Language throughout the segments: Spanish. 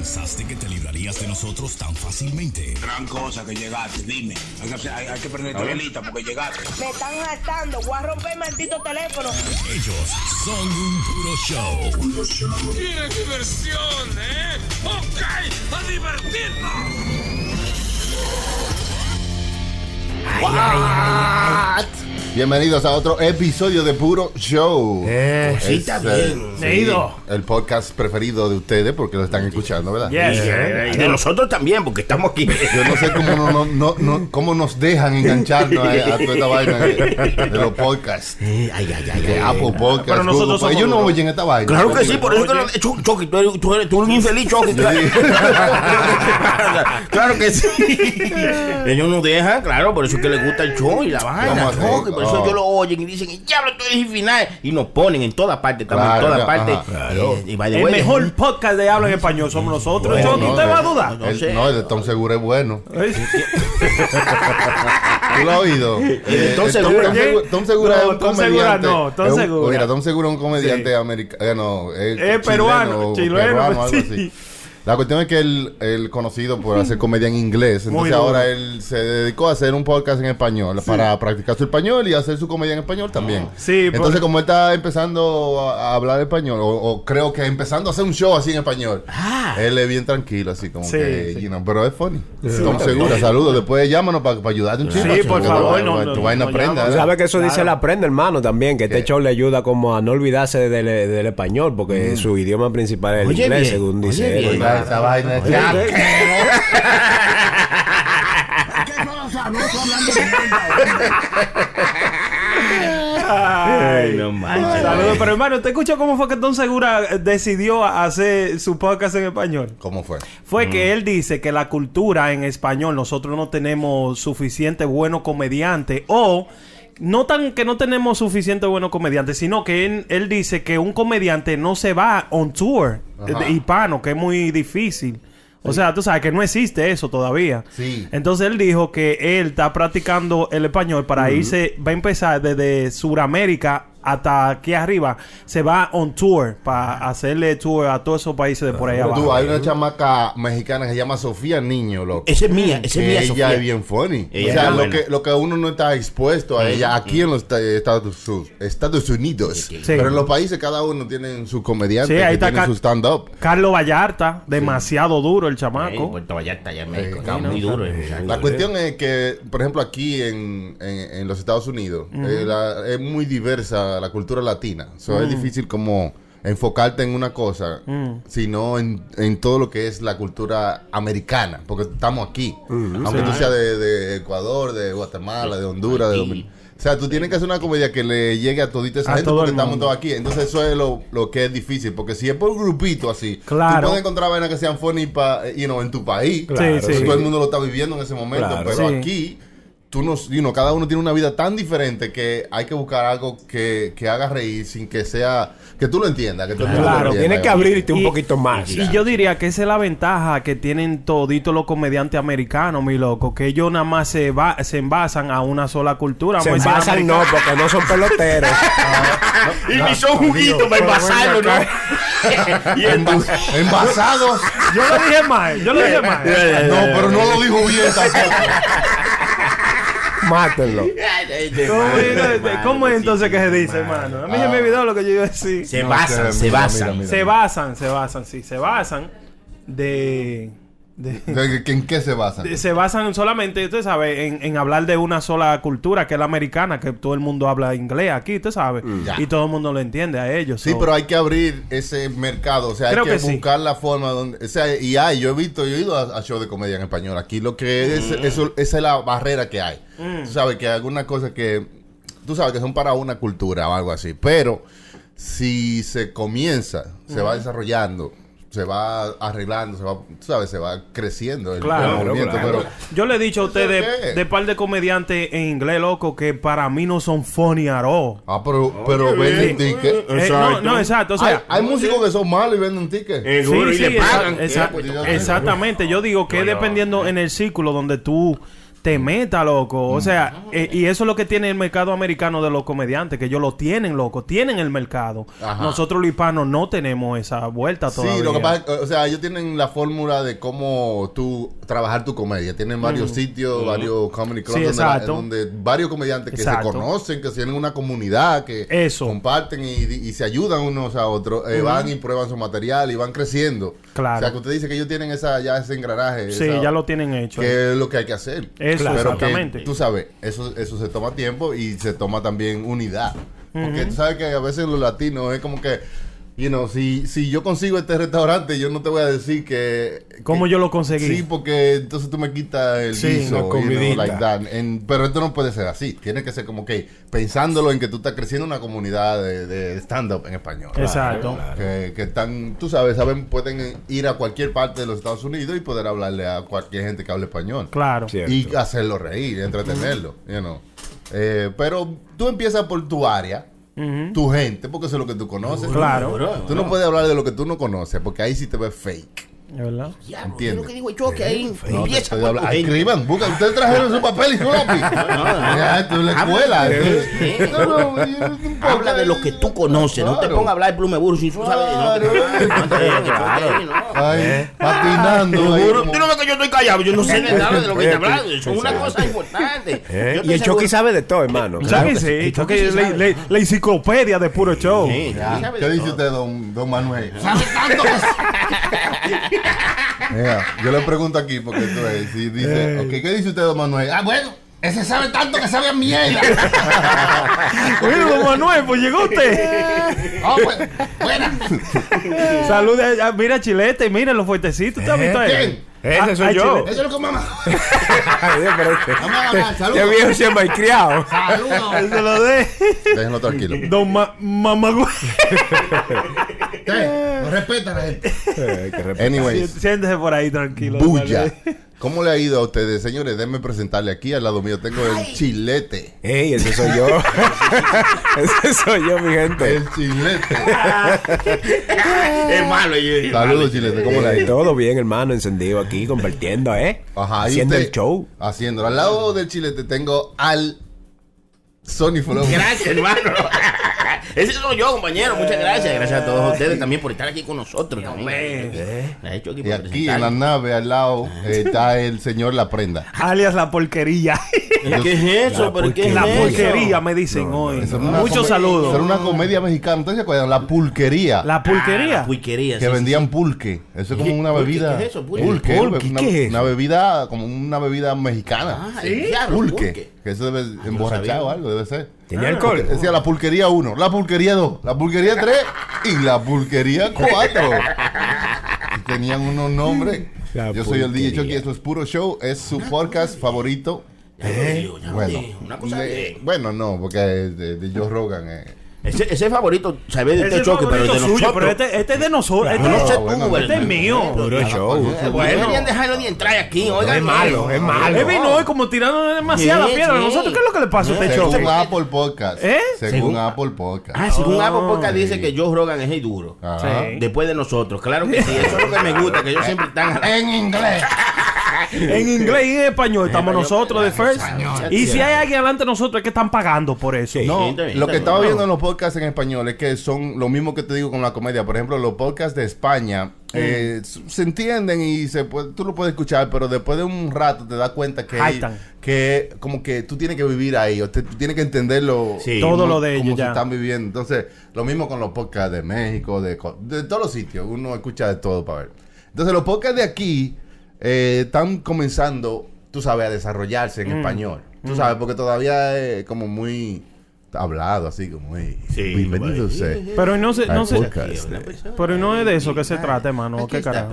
¿Pensaste que te librarías de nosotros tan fácilmente? Gran cosa que llegaste, dime. Hay que, hacer- hay- hay que prender tu velita porque llegaste. Me están hartando. Voy a romper el maldito teléfono. Ellos son un puro show. ¡Qué diversión, eh! ¡Ok! ¡A divertirnos! Bienvenidos a otro episodio de Puro Show. Eh, sí, Es, también. sí, el podcast preferido de ustedes porque lo están escuchando, ¿verdad? Yes, y de nosotros también, porque estamos aquí. Yo no sé cómo, no, no, no, no- cómo nos dejan engancharnos a, a toda esta vaina de, de los podcasts. Eh, ay, ay, ay, De ay, Apple ay. Podcast. Pero nosotros somos ellos no oyen esta vaina. Claro que sí, por eso que lo Chu- Chucky, tú eres, tú eres- tú eres un infeliz, Chucky. claro que sí. Ellos nos dejan, claro, por eso es que les gusta el show y la vaina, por eso ellos lo oyen y dicen, diablo, esto es final. Y nos ponen en todas partes, estamos Claro, en. Eh, y by the El mejor podcast de habla en español somos nosotros. Bueno, Chucky, no, ¿Usted va a dudar? No el- sé. no, el de Tom Seguro es bueno. ¿Eh? ¿Tú lo has oído? Eh, Tom Segura. Tom Segura- No, es un Tom Segura comediante. no, Tom es un- Segura. Mira, Tom Segura es un comediante Sí. americano. Es, Es peruano, chileno, chileno, peruano, algo sí. así. La cuestión es que él, él conocido por hacer comedia en inglés, entonces ahora él se dedicó a hacer un podcast en español para practicar su español y hacer su comedia en español también. Sí, entonces por- como él está empezando a, a hablar español, o, o creo que empezando a hacer un show así en español, Ah. él es bien tranquilo, así como Sí, que, sí. you know, pero es funny. Tom Segura, saludos, después llámanos para ayudarte un Sí, chico. por que favor, tu- no, tu no, vaina no aprenda, llama. ¿verdad? Sabe que eso dice Claro. el aprende, hermano, también, que ¿Qué? este show le ayuda como a no olvidarse del, del español, porque su idioma principal es el Oye, inglés, bien, según oye, dice él. Esa vaina es chaquero. Ay, no manches. Saludos, pero hermano, ¿usted escuchó cómo fue que Don Segura decidió hacer su podcast en español? ¿Cómo fue? Fue Mm. que él dice que la cultura en español, nosotros no tenemos suficiente buenos comediantes o no tan que no tenemos suficiente buenos comediantes, sino que él, él dice que un comediante no se va on tour eh, de hispano, que es muy difícil. O sea, tú sabes que no existe eso todavía. Sí. Entonces él dijo que él está practicando el español para irse, va a empezar desde Sudamérica hasta aquí arriba. Se va on tour para hacerle tour a todos esos países de por ahí abajo. Tú, hay una chamaca mexicana que se llama Sofía Niño, loco. Esa es mía, esa es mía, ella Sofía. es bien funny. Ella o sea, lo buena. que, lo que uno no está expuesto a ella aquí en los esta- Estados, Uni- Estados Unidos. Pero en los países cada uno tiene su comediante, Sí, ahí que está tiene su stand-up. Carlos Vallarta, demasiado duro el chamaco. Puerto Vallarta, allá en México. Eh, está muy duro. La cuestión es que, por ejemplo, aquí en, en- en los Estados Unidos eh, la- es muy diversa la cultura latina. So, Es difícil como enfocarte en una cosa, sino en, en todo lo que es la cultura americana, porque estamos aquí. Aunque tú seas de, de Ecuador, de Guatemala, de Honduras, de O sea, tú tienes que hacer una comedia que le llegue a todita esa A gente porque estamos todos aquí. Entonces eso es lo, lo que es difícil, porque si es por grupito así, Claro. tú puedes encontrar vainas que sean funny pa, you know, en tu país, Claro, sí. todo el mundo lo está viviendo en ese momento, Claro. pero Sí. aquí tú no, you know, cada uno tiene una vida tan diferente que hay que buscar algo que, que haga reír sin que sea, que tú lo entiendas, que Claro, entienda. tienes que abrirte un poquito más. Y yo diría que esa es la ventaja que tienen toditos los comediantes americanos, mi loco, que ellos nada más se, va, se envasan a una sola cultura. Se decir, envasan no, porque no son peloteros. Y ni son juguitos para envasarlo, ¿no? y Envas- envasados. Yo lo dije mal, yo lo dije mal. no, pero no lo dijo bien tampoco. Mátenlo. ¿Cómo, es, ¿Cómo es entonces que se dice, hermano? A mí se me olvidó lo que yo iba a decir. Se No, basan, mira, se mira, basan. mira, Se basan, se basan, sí, se basan de... de- ¿De- ¿En qué se basan? de- se basan solamente, usted sabe, en, en hablar de una sola cultura, que es la americana, que todo el mundo habla inglés aquí, usted sabe, Ya. y todo el mundo lo entiende a ellos. Sí, so- pero hay que abrir ese mercado, o sea, Creo hay que, que sí. buscar la forma donde, o sea, y hay, yo he visto, yo he ido a, a show de comedia en español, aquí lo que es, eso, esa es la barrera que hay, Mm. tú sabes que hay algunas cosas que, tú sabes que son para una cultura o algo así, pero si se comienza, se va desarrollando, se va arreglando, se va, tú sabes, se va creciendo el, Claro, el movimiento, claro. pero Yo le he dicho a ustedes de par de comediantes en inglés, loco, que para mí no son funny at all. ah, pero, pero venden tickets. Eh, no, no, exacto. O sea, hay, hay músicos que son malos y venden tickets. Seguro, y le pagan. Eh, pues, exactamente. Yo digo que dependiendo en el círculo donde tú te meta, loco. O sea, eh, y eso es lo que tiene el mercado americano de los comediantes, que ellos lo tienen, loco. Tienen el mercado. Ajá. Nosotros los hispanos no tenemos esa vuelta todavía. Sí, lo que pasa es que, o sea, ellos tienen la fórmula de cómo tú trabajar tu comedia. Tienen varios sitios, varios comedy clubs Sí, donde, la- exacto. donde varios comediantes que Exacto. se conocen, que tienen una comunidad, que Eso. comparten y, y se ayudan unos a otros, eh, van y prueban su material y van creciendo. Claro. O sea, que usted dice que ellos tienen esa ya ese engranaje. Sí, esa- ya lo tienen hecho. que es lo que hay que hacer. Eso, Pero que, exactamente. tú sabes, eso, eso se toma tiempo y se toma también unidad. Porque tú sabes que a veces los latinos es como que, you know, si, si yo consigo este restaurante, yo no te voy a decir que... ¿Cómo que- yo lo conseguí? Sí, porque entonces tú me quitas el Sí, guiso, una you know, comidita. like that. Pero esto no puede ser así. Tiene que ser como que pensándolo en que tú estás creciendo una comunidad de, de stand-up en español. Exacto. Que, que están, tú sabes, saben, pueden ir a cualquier parte de los Estados Unidos y poder hablarle a cualquier gente que hable español Claro. Cierto. y hacerlo reír, entretenerlo, you know. Eh, pero tú empiezas por tu área, tu gente, porque eso es lo que tú conoces. Claro. Tú no puedes hablar de lo que tú no conoces, porque ahí sí te ves fake. ¿Es verdad? ¿Entiendes? digo yo que ahí No, te empieza. Escriban, buscan. Ustedes trajeron su papel y su lápiz. Ya, esto es la escuela. No, no, Habla de lo que tú conoces, no te pongas a hablar de Plumeburu si tú sabes. No te Claro. no. Ay, patinando. ahí Seguro. como- Tú no ves que yo estoy callado, yo no sé de nada de lo que Eh, hablando. Eso es una exacto. cosa importante. ¿Eh? Yo Y el Chucky sabe de todo, hermano. Chucky Claro que sí, Chucky la, enciclopedia de puro show. Ya. ¿Qué dice usted, don, don Manuel? Sabe tanto que Mira, yo le pregunto aquí porque tú ves, si dice, ok, ¿qué dice usted, don Manuel? Ah, bueno, ese sabe tanto que sabe a mierda. Mira, don Manuel, pues llegó usted. Ah, bueno, buena. Saludos. a- Mira, Chilete, mira los fuertecitos. ¿Tú has visto a él? ¿Quién? Ese soy Ah, yo. Chilete. Eso es lo que mamá. Ay, Dios, pero este- Vamos a ganar, saludos. viejo siempre hay criado. Saludos. Se lo de. Déjenlo tranquilo. Don Ma Mamagüey. Usted, no respeta a la gente. Eh, que respetar. Anyways, Siéntese por ahí tranquilo. bulla. ¿Cómo le ha ido a ustedes, señores? Déjenme presentarle aquí al lado mío. Tengo el chilete. Ey, ese soy yo. ese soy yo, mi gente. El chilete. es malo. y- Saludos, chilete. ¿Cómo le ha ido? Todo bien, hermano, encendido aquí, compartiendo, ¿eh? Ajá, Haciendo usted- el show. Haciéndolo. Al lado del chilete tengo al Sony Flow. Gracias, hermano. Ese soy yo, compañero. Muchas gracias. Gracias a todos ustedes también por estar aquí con nosotros. también. Eh, me ha hecho aquí Y por aquí en la nave al lado eh, está el señor La Prenda. Alias la porquería. ¿Qué es eso? La ¿Pero qué es la eso? porquería me dicen hoy. Muchos saludos. Era una comedia mexicana. ¿Ustedes se acuerdan? La pulquería. La pulquería. Ah, pulquería. que sí, sí, vendían pulque. Eso es como una bebida. ¿Qué es eso? Pulque. Pulque. ¿Pulque? Una, ¿Qué es una bebida, como una bebida mexicana. Ah, diablo, pulque. pulque. Que eso debe no emborrachar sabía. o algo, ser. ¿Tenía alcohol? Decía la pulquería 1, la pulquería 2, la pulquería 3 y la pulquería 4. Y tenían unos nombres. La Yo soy el DJ pulquería. Chucky, esto es puro show, es su podcast favorito. Ya lo digo, ya lo Bueno. Una cosa de- de... bueno, no, porque de, de Joe Rogan. eh. Ese, ese favorito, sabes de Ese este es choque, pero favorito de suyo, nosotros. pero este, este es de nosotros. Este, no sé Ah, bueno, tú, este es mío. Puro show. Bueno. Deberían dejarlo ni entrar aquí, oigan. es malo, es malo. Él vino hoy como tirando demasiada Sí, piedra. sí. ¿Nosotros qué es lo que le pasa a este show? Según Apple Podcast. ¿Eh? Según Según- Apple Podcast. Ah, según Oh. Apple Podcast dice que Joe Rogan es el duro. Ajá. Sí. Después de nosotros, claro que sí, eso es lo que me gusta, que ellos siempre están En inglés. En inglés y en español estamos nosotros de First. Y si hay alguien adelante de nosotros es que están pagando por eso. No, lo que estaba viendo en los podcasts en español es que son lo mismo que te digo con la comedia. Por ejemplo, los podcasts de España eh, se entienden y se puede- tú lo puedes escuchar, pero después de un rato te das cuenta que, que como que tú tienes que vivir ahí, o te- tú tienes que entenderlo. Sí. Todo lo de como ellos se ya. están viviendo. Entonces, lo mismo con los podcasts de México, de, de todos los sitios. Uno escucha de todo para ver. Entonces, los podcasts de aquí eh, están comenzando, tú sabes, a desarrollarse en Mm. español. Tú sabes, porque todavía es como muy hablado, así como muy Sí, bienvenido güey. usted. Pero no sé, no podcast. Pero no es de eso que se trata, hermano. ¿Qué carajo?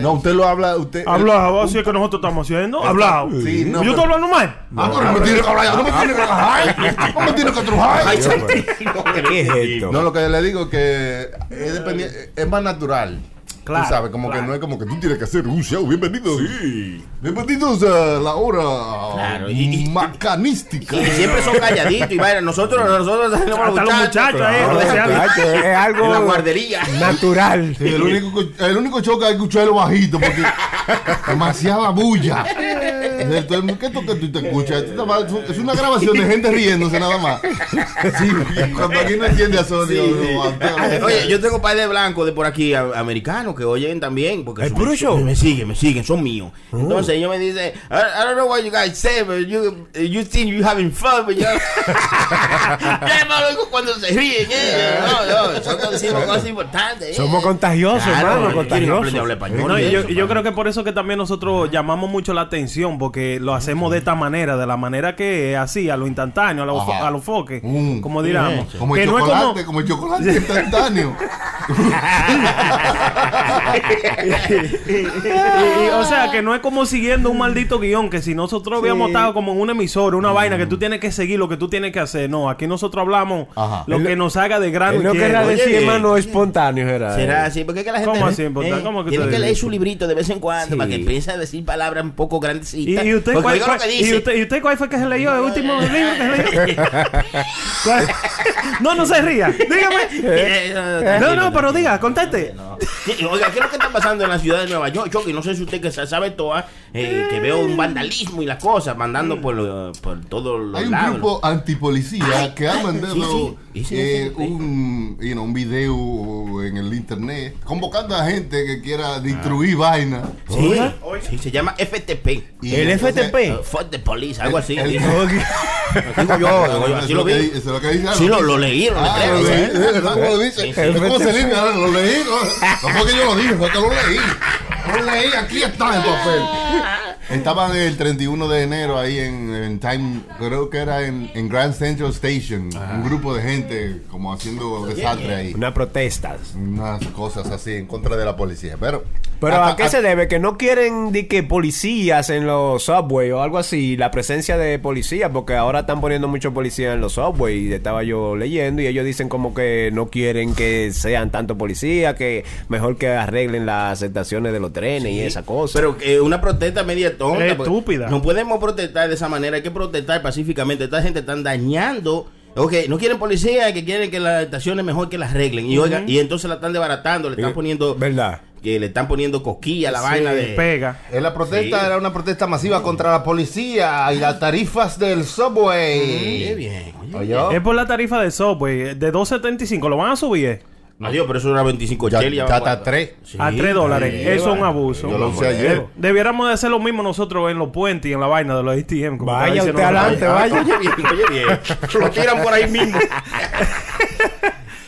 No, usted lo habla, usted... Hablado, así es que nosotros estamos haciendo. Hablado. Sí, no, Yo pero- estoy hablando mal. Ah, pero no me tiene que hablar, no me tiene que hablar, no me tiene que trujar. Ay, ¿Qué es esto? No, lo que le digo que es, dependi- es más natural. Claro, Tú sabes, como claro. que no es como que tú tienes que hacer un show. Bienvenidos. Bienvenidos a la hora Claro, y- y- macanística. Y siempre son calladitos y vayan, nosotros, nosotros Hasta los muchachos ahí, Claro, Muchacho, es en la algo guardería. natural. Sí, el, único, el único show que hay que escucharlo bajito porque demasiada bulla. Hacer. Todo el mundo, ¿Qué que tú te escuchas? Es una grabación de gente riéndose nada más. Sí, cuando aquí no entiende a Sony. o a- Oye, yo tengo par de blancos de por aquí, americanos, que oyen también. Porque ¿El puro show? Me siguen, me siguen, son míos. Entonces ellos me dicen, I, I don't know what you guys say, but you, you think you having fun, but you... Ya, malo, cuando se ríen, eh. No, no, son cosas importantes. eh. Somos contagiosos, Claro, hermano, contagiosos. yo, yo creo que por eso que también nosotros llamamos mucho la atención, porque lo hacemos de esta manera, de la manera que es así, a lo instantáneo, a lo, fo- Ajá. a lo foque, Mm. como diríamos. Como que el no es chocolate, como, como el chocolate instantáneo. y- y- o sea, que no es como siguiendo un maldito guion, que si nosotros habíamos estado como en un emisor, una vaina que tú tienes que seguir lo que tú tienes que hacer. No, aquí nosotros hablamos Ajá. lo que nos haga de grano Él no querrá decir, hermano, espontáneo, era. Será así, porque es que la gente ¿Cómo así, eh, ¿Cómo que tiene que leer su librito de vez en cuando Sí. para que empiece a decir palabras un poco ¿Y, grandecitas. y usted, Porque cuál, y usted, ¿Y usted cuál fue que se leyó el último libro que se leyó? ¿Cuál? no, no se ría. Dígame. Eh, No, no, pero diga, conteste. Sí, Oiga, ¿qué es lo que está pasando en la ciudad de Nueva York? Chucky? no sé si usted que sa- sabe todo, eh, que veo un vandalismo y las cosas mandando por, lo- por todos los Hay un lados. grupo antipolicía que ha mandado sí, sí. Sí, sí, eh, sí, sí. un, you know, un video en el internet convocando a gente que quiera destruir vainas. Sí, sí, se llama FTP. Y ¿El entonces, FTP? Uh, fuck the police, algo así. el- dice. Digo yo, digo yo, Eso así es lo vi. es lo que dice Sí, lo, leí, lo Ah, leí. ¿eh? ¿es verdad cómo lo dice? Sí, sí. Es como se ahora lo leí, no, no fue que yo lo dije, fue que lo leí. Lo leí, aquí está el papel. Estaban el 31 de enero ahí en, en Time, creo que era en, en Grand Central Station, un grupo de gente como haciendo desastre ahí. Una protesta. Unas cosas así en contra de la policía, pero... Pero hasta- ¿a qué se debe? Que no quieren de que policías en los subway o algo así, la presencia de policías, porque ahora están poniendo muchos policías en los subway, y estaba yo leyendo y ellos dicen como que no quieren que sean tanto policías, que mejor que arreglen las estaciones de los trenes y esa cosa. Pero eh, una protesta media tonta. Es estúpida. No podemos protestar de esa manera, hay que protestar pacíficamente. Esta gente están dañando. Ok, no quieren policía, que quieren que las estaciones mejor que las arreglen. Y oiga, y entonces la están desbaratando, le están poniendo. ¿Verdad? Que le están poniendo cosquilla a la vaina de. Pega. La protesta Sí. era una protesta masiva contra la policía y las tarifas del subway. Oye, bien. Oye. Es por la tarifa de Subway, de 2.75, ¿lo van a subir? Adiós, pero eso era 25 Ya, cheles, ya está a tres. Sí. A 3 dólares. Eso es un abuso. Yo lo usé ayer. Eh, Debiéramos de hacer lo mismo nosotros en los puentes y en la vaina de los ATM. como Vaya usted la- adelante, vaya. Oye, bien, oye, bien. Lo tiran por ahí mismo.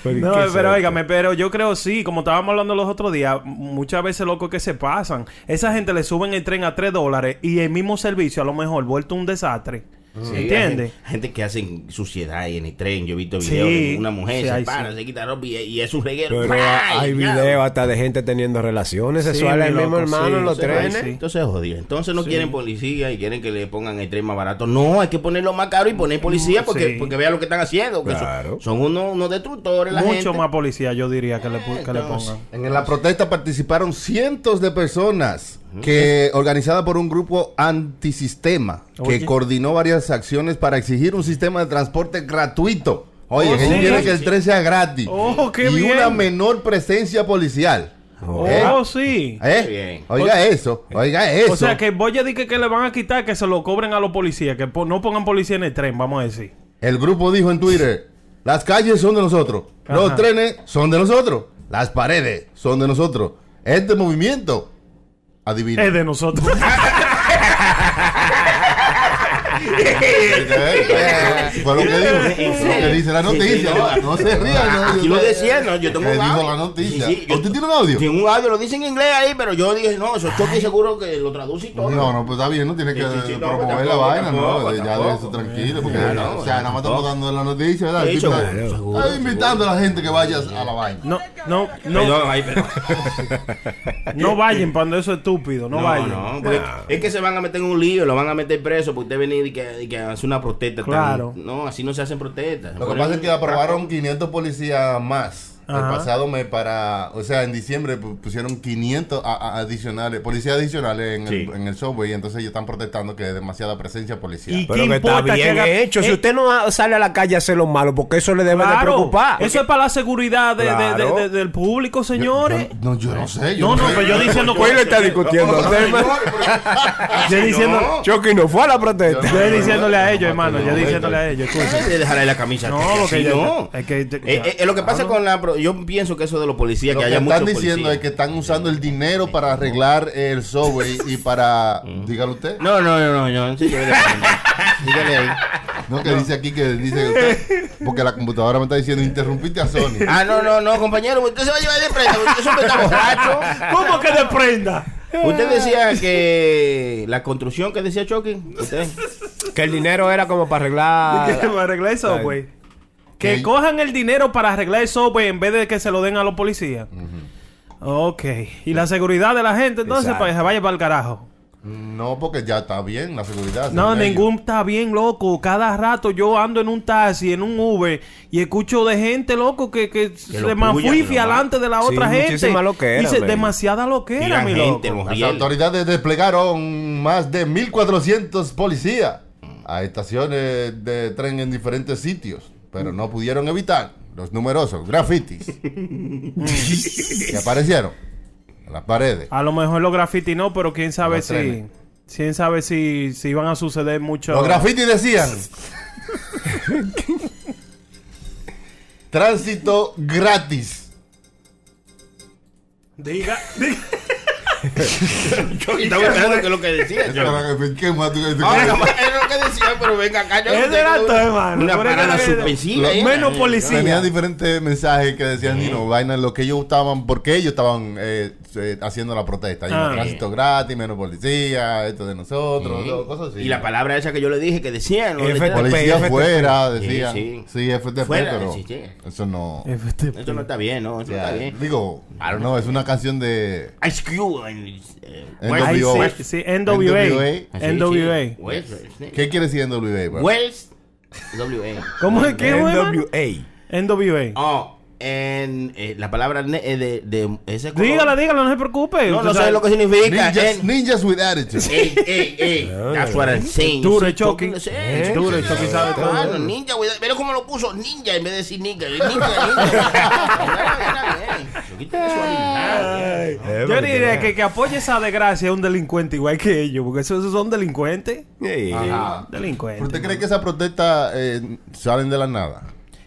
No, ¿Qué es pero óigame, pero yo creo sí, como estábamos hablando los otros días, muchas veces loco que se pasan. Esa gente le suben el tren a 3 dólares y el mismo servicio a lo mejor vuelto un desastre. Sí, hay ¿Entiendes? Gente, gente que hacen suciedad ahí en el tren. Yo he visto Sí. videos de una mujer Sí, se para, sí. se quita ropa y, y es un reguero. Pero ¡Ay, hay videos hasta de gente teniendo relaciones sexuales el mismo hermano sí, en los trenes. sí. Entonces jodido. Entonces no quieren policía y quieren que le pongan el tren más barato. No, hay que ponerlo más caro y poner policía porque, Sí. porque vean lo que están haciendo. que son- Claro. son, unos, unos destructores la Mucho gente. más policía, yo diría, que le, pongan. En la protesta participaron cientos de personas que organizada por un grupo antisistema que Oye. coordinó varias acciones para exigir un sistema de transporte gratuito. Oye, Oh, que ellos sí. quieren que el tren sea gratis Oh, qué y bien. una menor presencia policial. Oh, ¿Eh? sí. ¿Eh? Bien. Oiga eso, oiga eso. O sea, que voy a decir que, que le van a quitar, que se lo cobren a los policías, que po- no pongan policía en el tren, vamos a decir. El grupo dijo en Twitter, las calles son de nosotros, los trenes son de nosotros, las paredes son de nosotros. Este movimiento, adivina. Es de nosotros. Fue lo que dijo, lo que dice la noticia. No, se rían. Aquí yo- lo decía, no, yo tengo un dijo audio. la noticia. Yo- ¿Usted tiene un audio? Tiene un audio, lo dice en inglés ahí, pero yo dije, no, eso choque seguro que lo traduce y todo. No, no, pues está bien, no tiene que promover pues la vaina, ¿no? ya de eso tranquilo, porque, o sea, nada más estamos dando la noticia, ¿verdad? Está- invitando a la gente que vaya a la vaina. No, no, no, no vayan cuando eso es estúpido, no, No, vayan. es que se van a meter en un lío, lo van a meter preso porque usted venir y que, y que hace una protesta. tan- Claro. no, así no se hacen protestas. Lo que pasa es que aprobaron 500 policías más el pasado mes para, o sea, en diciembre pu- pusieron 500 a- a- adicionales, policías adicionales en, Sí. el, en el subway y entonces ellos están protestando que hay demasiada presencia policial. Y- Pero ¿Qué que está que bien haga- hecho. Si Eh, usted no sale a la calle a hacer lo malo, porque eso le debe de preocupar. Eso es para la seguridad de- de- Claro. de- de- del público, señores. Yo- no, yo no sé. Yo No, no, pero yo diciendo Pues le está discutiendo. Yo diciendo, Chucky no fue a la protesta. yo diciéndole a ellos, hermano. Yo diciéndole a ellos. escucha. Ay, de dejarle la camisa. No, que porque así yo- no. es que- Eh, eh, lo que pasa con la... Yo pienso que eso de los policías, Lo que que haya están muchos diciendo policías. es que están usando el dinero para arreglar el subway y para, dígalo usted, No, no, no, no, no. Sí. Dígale ahí. no que dice aquí que dice usted, porque la computadora me está diciendo interrumpiste a Sony. Ah, no, no, no, compañero. Usted se va a llevar de prenda. Usted siempre está borracho. ¿Cómo que de prenda? Usted decía que la construcción que decía Chucky. Usted. Que el dinero era como para arreglar. Para arreglar eso, güey. Que ¿Qué? cojan el dinero para arreglar eso, güey, en vez de que se lo den a los policías. Ok. Y la seguridad de la gente, entonces, Exacto. para que se vaya para el carajo. No, porque ya está bien la seguridad. No, ellos. ningún está bien, loco. Cada rato yo ando en un taxi, en un Uber, y escucho de gente, loco, que, que, se que lo alante de la Sí, otra gente. muchísima loquera, Dice, man. demasiada loquera, mi gente, loco. Las autoridades desplegaron más de 1.400 policías a estaciones de tren en diferentes sitios, pero no pudieron evitar los numerosos grafitis que aparecieron en las paredes. A lo mejor los graffiti no, pero quién sabe si... Quién sabe si, si van a suceder mucho... Los grafitis decían: Tránsito gratis. Diga, diga. Chucky estaba esperando que es lo que decía. Chucky. ¿Qué más tú- capaz era lo que decía, pero venga acá. yo Ese no era tengo todo, hermano. Una parada ¿eh? menos policía. Tenían diferentes mensajes que decían, Nino, vaina, lo que ellos estaban, porque ellos estaban eh, haciendo la protesta. Y Ah. tránsito gratis, menos policía, esto de nosotros, todo, cosas así. Y la palabra esa que yo le dije que decían. ¿no? FTP. Policía FTP. fuera, decía. Sí, Sí, sí. FTP, Fuera, pero eso no. Eso no está bien, ¿no? Eso no está bien. Digo, no, es una canción de Ice Cube. Eh, NWA. NWA. sí, NWA. NWA. Ah. ¿Qué quiere decir NWA? bro? Wells, WA. ¿Cómo es que? NWA. NWA. Oh, en eh, la palabra ne- eh, de, de ese color. Dígala, dígala, no se preocupe. No, Usted no sabe- lo que significa. Ninjas, En- ninjas with attitude. Ey, ey, ey. That's what I'm saying. Duro, Sí, Chucky. Eh, duro, Chucky sabe todo. Claro, ninja, güey. Pero cómo lo puso ninja en vez de decir ninja. Ninja, ninja. Yo diría que, que apoye esa desgracia es un delincuente igual que ellos, porque esos, son delincuentes. Sí. Ajá. ¿Pero Delincuentes. ¿Usted cree que esas protestas eh, salen de la nada?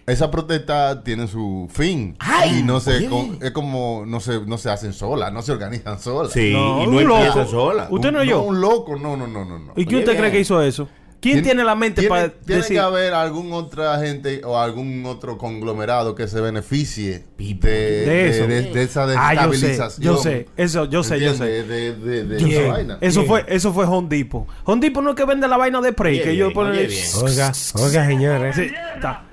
Esa protesta tiene su fin Ay, y no se con- es como no se no se hacen solas, no se organizan solas. Sí, No, y un no empieza loco. sola. Usted no Un- oyó. un loco, no, no, no, no, no. ¿Y qué Oye, usted bien. cree que hizo eso? ¿Quién tiene la mente tiene, para tiene decir? que haber algún otra gente o algún otro conglomerado que se beneficie de, De eso. de, de esa Ah, yo sé, desestabilización. yo sé, eso, yo sé, yo sé. De, de, de, Yo esa sé. vaina. Eso fue, eso fue Hondipo. Hondipo no es que vende la vaina de Prey, que ellos ponen. Oiga, oiga, señores. Sí, está.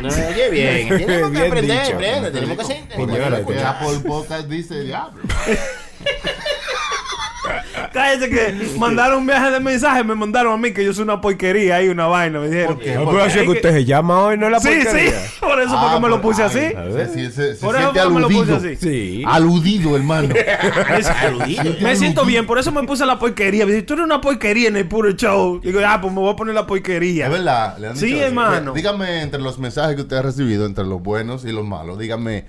No, oye, bien. Tenemos que Bien aprender, dicho. Tenemos que hacer. Señores, que Apple Podcast dice diablo. Cállate que mandaron un viaje de mensaje, me mandaron a mí que yo soy una porquería ahí, una vaina, me dijeron. que usted se llama hoy, no es la Sí, sí, porquería. por eso Ah, porque me lo puse ay, así. a ver, sí, se, se Por eso porque me lo puse aludido. así. Sí. Aludido, hermano. Me siento bien, por eso me puse la porquería. Me dice, tú eres una porquería en el puro show. Digo, ah, pues me voy a poner la porquería. Es verdad. le han Sí, dicho hermano. Dígame entre los mensajes que usted ha recibido, entre los buenos y los malos, dígame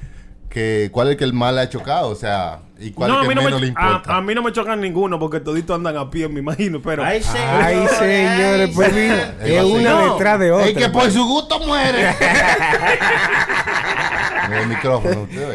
que cuál es el que el mal le ha chocado, o sea, y cuál No, es a el mí, que no menos le me, importa. a, a mí no me chocan ninguno porque toditos andan a pie, me imagino. Pero Ay, señor. Ay, señores, pues mira, es a una seguir. detrás de otra. Es que por su gusto muere. el micrófono, usted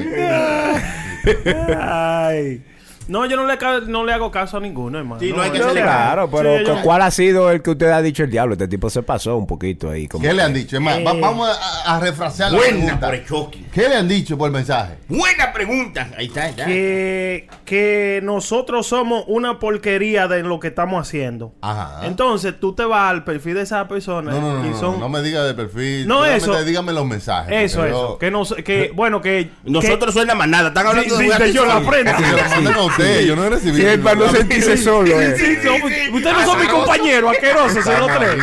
ve. Ay. No, yo no le, no le hago caso a ninguno, hermano. Sí, no hay que hacerle claro, pero Sí, yo- ¿cu- ¿cuál ha sido el que usted ha dicho el diablo? Este tipo se pasó un poquito ahí. Como ¿Qué le que- han dicho? Es más, va- vamos a, a refrasear la Buena pregunta. por el Chucky. ¿Qué le han dicho por mensaje? Buena pregunta. Ahí está, ahí está. que, que nosotros somos una porquería de lo que estamos haciendo. Ajá. Entonces tú te vas al perfil de esa persona no, no, no, y no, son no me diga de perfil. No, eso. Dígame los mensajes. eso, eso. yo- Que no sé- que bueno que Nosotros suena más nada. Están hablando Sí, de sí, de yo la prenda. usted, yo no he recibido. Sí, es para no sentirse solo. eh. Sí, sí, ustedes no son mi compañero, asqueroso, se lo tres.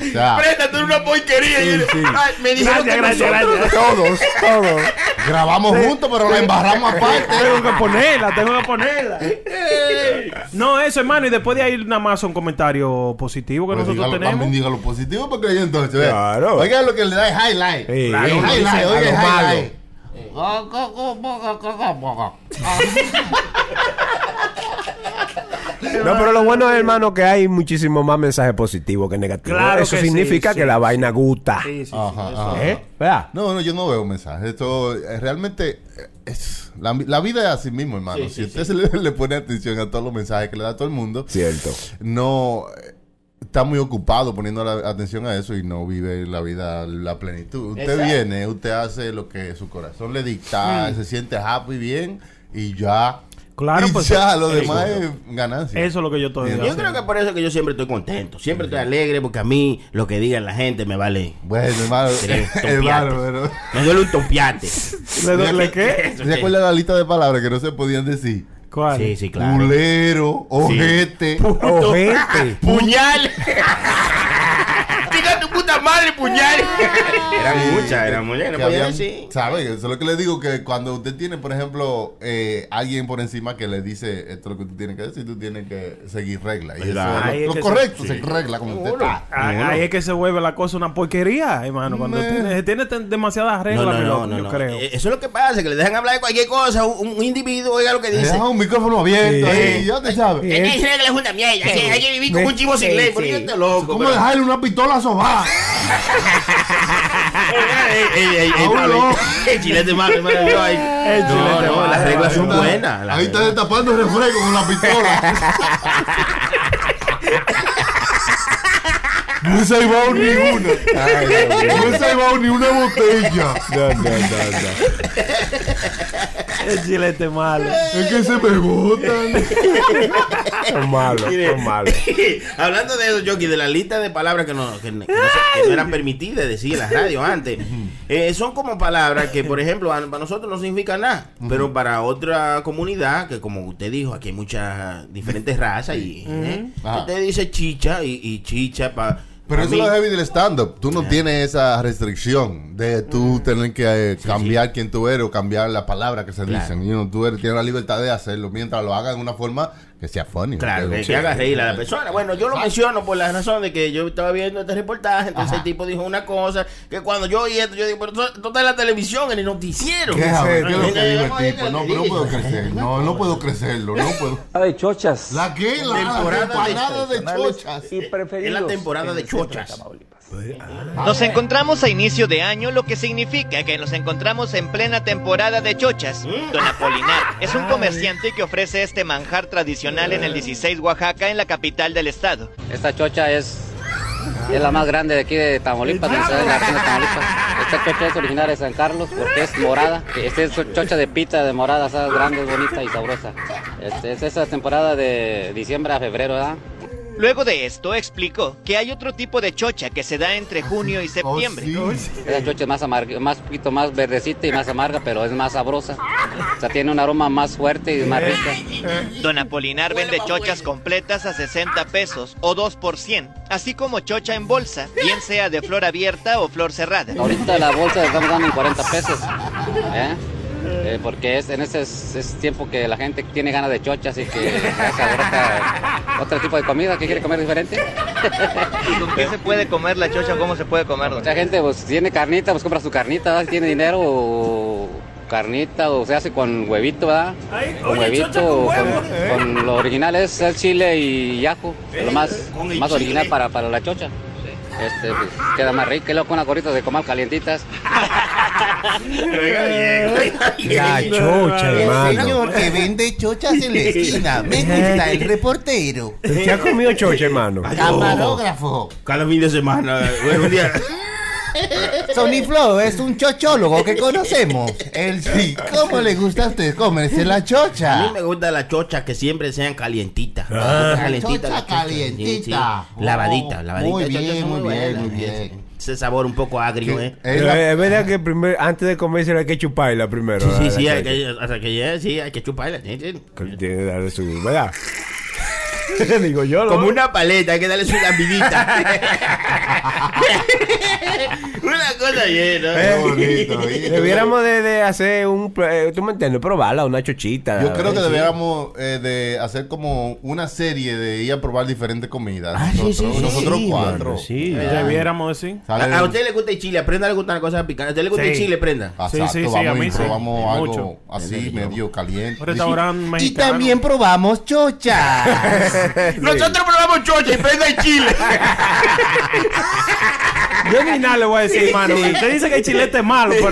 Eres una porquería. Me dijeron Gracias, que gracias, nosotros- gracias. Todos, todos. Grabamos juntos, pero la embarramos aparte. Tengo que ponerla, tengo que ponerla. No, eso, hermano. Y después de ahí nada más son comentarios positivos que Pues nosotros dígalo, tenemos. También diga lo positivo porque yo entonces. Claro. Oiga lo que le da es highlight. Sí. Claro, Sí, highlight, oiga el highlight. No, pero lo bueno es, hermano, que hay muchísimo más mensajes positivos que negativos. Claro Eso que significa sí, que la sí. vaina gusta. Sí, sí, sí, Ajá, ajá. ¿Eh? ¿Verdad? No, no, yo no veo mensajes. Esto eh, realmente eh, es. La, la vida es así mismo, hermano. si usted se le, le pone atención a todos los mensajes que le da a todo el mundo, Cierto. no eh, está muy ocupado poniendo la atención a eso y no vive la vida la plenitud. Usted Exacto. viene, usted hace lo que su corazón le dicta, se siente happy bien y ya. Claro, y pues, ya, lo demás es ganancia. Eso es lo que yo estoy. Yo creo que por eso que yo siempre estoy contento. Siempre estoy alegre porque a mí lo que diga la gente me vale. Bueno, hermano, pero... Me duele un topiate. ¿Le duele qué? ¿Se acuerda la lista de palabras que no se podían decir? ¿Cuál? Sí, sí, claro. Culero, ojete. Ojete. ¡Puñal! ¡Tira tu puta madre, puñal! Eran muchas, eran muchas. No que podía habían- decir. ¿Sabe? Eso es lo que le digo, que cuando usted tiene, por ejemplo, eh, alguien por encima que le dice esto es lo que tú tienes que decir, tú tienes que seguir reglas. Y eso es lo, es lo que correcto, se- seguir reglas como usted está. Ahí, ahí es que se vuelve la cosa una porquería, hermano. Cuando Meh. tiene, tiene ten- demasiadas No, reglas, no, no, no, yo no. creo. Eh, Eso es lo que pasa, que le dejan hablar de cualquier cosa. Un, un individuo, oiga lo que Le dice. dejan un micrófono abierto Sí. ahí, ya te sabes. Es que hay reglas una mierda. Hay que vivir como un chivo sin ley. ¿Por qué loco? ¿Cómo dejarle una pistola sobada? Ey. El chilete No, no, las reglas son buenas. Ahí está destapando el refresco con la pistola. No he salvado ni una. No he salvado ni una botella. No, no, no, no. El chilete malo. Es que se me botan. Son malos, son malos. Hablando de eso, Jockey, de la lista de palabras que no, que, no- que no se- que no eran permitidas decir en la radio antes, eh, son como palabras que, por ejemplo, a- para nosotros no significan nada, pero para otra comunidad, que como usted dijo, aquí hay muchas diferentes razas, y eh, Ajá. usted dice chicha y, y chicha para. Pero eso es lo heavy del stand-up. Tú no tienes esa restricción de tú tener que eh, cambiar quién tú eres o cambiar la palabra que se Claro. dicen. You know, tú eres- tienes la libertad de hacerlo mientras lo hagas de una forma que sea funny. Claro, ¿no? que, que haga reír a la persona. Bueno, yo lo menciono por la razón de que yo estaba viendo este reportaje, entonces el tipo dijo una cosa que cuando yo oí esto, yo digo, pero esto esto está en la televisión, en el noticiero. ¿Qué, es lo que dijo el Vamos a ver tipo? qué No, no dice. puedo crecer. No, no puedo crecerlo. No puedo. de chochas ¿La qué? La, Temporada empanada de, chochas. y preferidos Es la temporada de chochas. Nos encontramos a inicio de año, lo que significa que nos encontramos en plena temporada de chochas. Don Apolinar es un comerciante que ofrece este manjar tradicional en el 16 Oaxaca, en la capital del estado. Esta chocha es, la más grande de aquí de Tamaulipas, de la región de Tamaulipas. Esta chocha es originaria de San Carlos porque es morada. Esta es chocha de pita de morada, ¿sabes? grande, bonita y sabrosa. Este, es esa temporada de diciembre a febrero, ¿verdad? Luego de esto explicó que hay otro tipo de chocha que se da entre junio y septiembre. Oh, sí. Esa chocha es más amarga, más poquito más verdecita y más amarga, pero es más sabrosa. O sea, tiene un aroma más fuerte y más rica. Don Apolinar vende chochas completas a 60 pesos o 2 por 100, así como chocha en bolsa, bien sea de flor abierta o flor cerrada. Ahorita la bolsa la estamos dando en 40 pesos. ¿eh? Eh, porque es en ese es, es tiempo que la gente tiene ganas de chochas y que hace ahorita otro tipo de comida que quiere comer diferente. ¿Y con qué se puede comer la chocha o cómo se puede comerla? Mucha gente pues tiene carnita, pues compra su carnita, ¿verdad? Si tiene dinero o carnita o se hace con huevito, ¿verdad? Con huevito, o con, con lo original es el chile y ajo, lo más, más original para, para la chocha. Este, pues, queda más rico y luego con unas gorritas de comal calientitas. Oiga bien, oiga bien. La chocha, hermano. que vende chochas en la esquina. Me gusta el reportero. ¿Usted ha comido chocha, hermano? Camarógrafo. Cada fin de semana, bueno, un día. Sony Flow es un chochólogo que conocemos. Él sí. ¿Cómo le gusta a usted comerse la A mí chocha? me gusta la chocha que siempre sean calientitas. Ah. Calientita Chocha la chocha. calientita. Sí, sí. Lavadita, Oh, lavadita. muy bien, muy bien, buenas, muy bien. Ese sabor un poco agrio, ¿eh? Es Eh, la- Es verdad que primero, antes de comerse hay que chuparla primero. Sí, sí, sí, hay chocha. que, hasta que llegue, sí, hay que chuparla. Tiene que darle su... ¿Verdad? Digo yo, ¿no? Como una paleta, hay que darle su lambidita. una cosa llena. Qué bonito. Debiéramos de, de hacer un... eh, ¿Tú me entiendes? Probarla, una chochita. Yo creo que Sí. deberíamos eh, de hacer como una serie de ir a probar diferentes comidas. Ah, sí, nosotros sí, sí, nosotros sí, cuatro. mano, sí. Debiéramos. Sale- A, a usted le gusta el chile, aprenda a le gustan las cosas picantes. A usted le gusta el Sí. chile, prenda. Exacto, Sí, sí, sí, vamos a mí y sí. probamos algo Mucho. así medio caliente. Un restaurante Y mexicano. también probamos Nosotros probamos chocha y prenda el chile. Yo ni nada le voy a decir, mano. Usted dice que el chilete es malo, pero,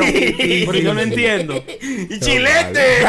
pero yo no entiendo. y chilete.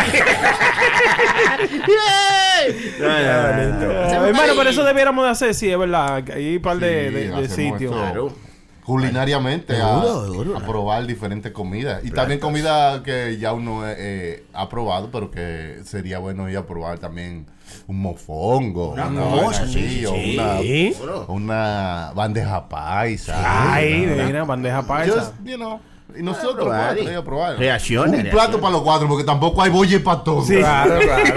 No, no, no, no. Hermano, pero eso debiéramos de hacer, sí, es verdad. Hay un par de, Sí, de- de sitios. esto Culinariamente a, a probar diferentes comidas. Y también comida que ya uno eh, eh, ha probado, pero que sería bueno ir a probar también un mofongo. Una, cosa, vaina sí, sí, o sí. una, una bandeja paisa. Ay, Una- mira, bandeja paisa. Just, you know, y nosotros probar, cuatro, y- ir a probar. Reacciones, Un plato para los cuatro, porque tampoco hay bolle para todos. Sí. Claro, claro.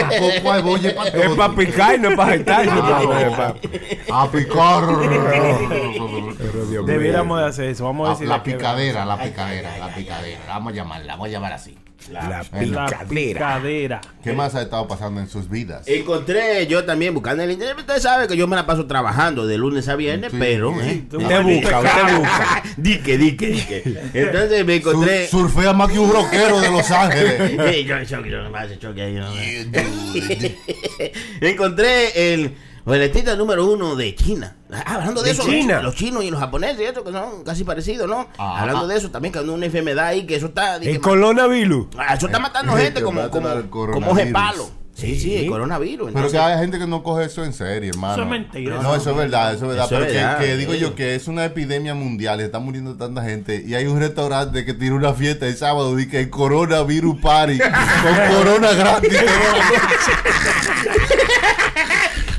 Tampoco hay bolle para todos. Es para picar y no es para jaitarse. A picar. Debiéramos de hacer eso. Vamos a La, decir la picadera, la picadera, la picadera. Vamos a llamarla, vamos a llamar así. La La picadera. picadera. ¿Qué más ha estado pasando en sus vidas? Encontré yo también buscando en el internet. Usted sabe que yo me la paso trabajando de lunes a viernes, Sí, pero. sí. ¿eh? Usted busca, usted busca. Dique, dique, dique. Entonces me encontré. Sur- surfea más que un rockero de Los Ángeles. Encontré el boletista número uno de China. Ah, hablando de, ¿De eso, China? los chinos y los japoneses, y eso que son casi parecidos, ¿no? Ah, hablando ah. de eso también, que hay una enfermedad ahí, que eso está. que El coronavirus. eso está matando Eh, gente como, como, como jepalo. Sí, sí, el coronavirus. Pero que hay gente que no coge eso en serio, hermano. Eso es mentira. No, eso es verdad, eso es verdad. Eso es pero que- verdad, que, sí. digo yo que es una epidemia mundial, está muriendo tanta gente. Y hay un restaurante que tiene una fiesta el sábado y que el coronavirus party con corona gratis.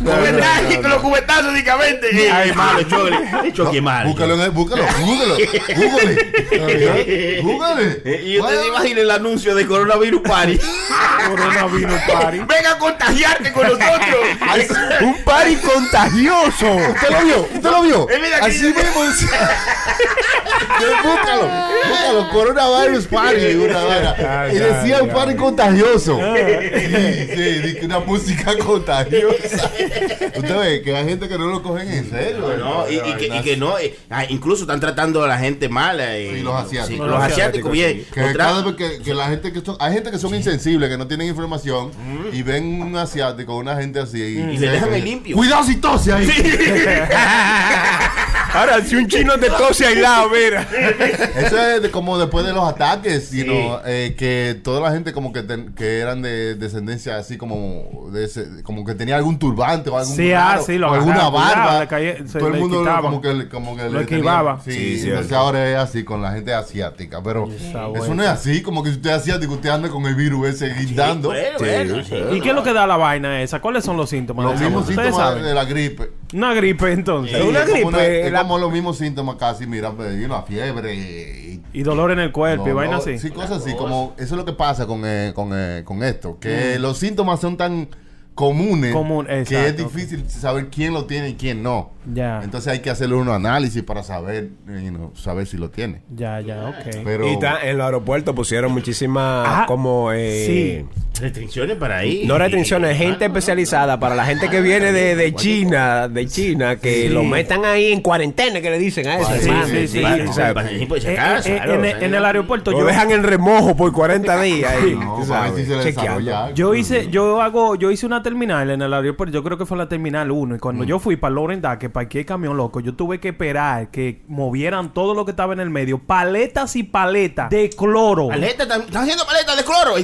Cubetazo, con los cubetazos únicamente. Ay, malo, Chucky es malo. Búscalo, búscalo, búscalo, google, google. Eh, Y usted se imagina el anuncio de coronavirus party. Coronavirus party. Venga a contagiarte con nosotros. Un party contagioso. ¿Usted lo vio? ¿Usted lo vio? Que Así es- búscalo, búscalo, coronavirus party, una. Y decía un party contagioso. Sí, sí, una música contagiosa. Usted ve que hay gente que no lo cogen en serio. No, y, y que, y que no, eh, ah, incluso están tratando a la gente mal. eh, Sí, los asiáticos. los, asiáticos, bien. Que Otra- cada vez que, que la gente que son, hay gente que son insensibles, que no tienen información y ven un asiático, una gente así y, Y le dejan el limpio. Cuidado si tose ahí. Ahora, si un chino te tose aislado, mira. Eso es de como después de los ataques, you know, eh, que toda la gente como que, ten- que eran de descendencia así como de ese- como que tenía algún turbante o algún Sí, ah, raro, sí, lo o alguna barba. le caía- se todo el le mundo como que como que Lo le tenía- sí, Sí, entonces ahora es así con la gente asiática, pero eso no es así, como que si usted es asiático usted anda con el virus ese guindando. Bueno, bueno, sí. ¿Y qué es lo que da la vaina esa? ¿Cuáles son los síntomas? Los mismos síntomas de la gripe. Una gripe entonces. Sí, una es como gripe, una- es la- como los mismos síntomas casi, mira, pues, y una fiebre y Y dolor en el cuerpo y vaina así. Sí, cosas así, como eso es lo que pasa con, eh, con, eh, con esto, Mm. que los síntomas son tan comunes Común, que es difícil saber quién lo tiene y quién no. Ya. Entonces hay que hacerle un análisis para saber, you know, saber si lo tiene. Ya, ya, ok. Pero Y ta- en los aeropuertos pusieron muchísimas Ah, como eh, sí. Restricciones para ahí. No restricciones, gente especializada para la gente que viene de, de China, de China, que lo metan ahí en cuarentena, que le dicen a eso. Sí, sí, sí, en, el- sea, en el aeropuerto Lo yo, dejan en remojo por 40 días. ahí, no, sabes, si yo hice, yo hago, yo hice una terminal en el aeropuerto, yo creo que fue la terminal 1, y Mm. cuando yo fui para Lorenda, que parqué el camión loco, yo tuve que esperar que movieran todo lo que estaba en el medio, paletas y paletas de cloro. Paleta, están haciendo paletas de cloro.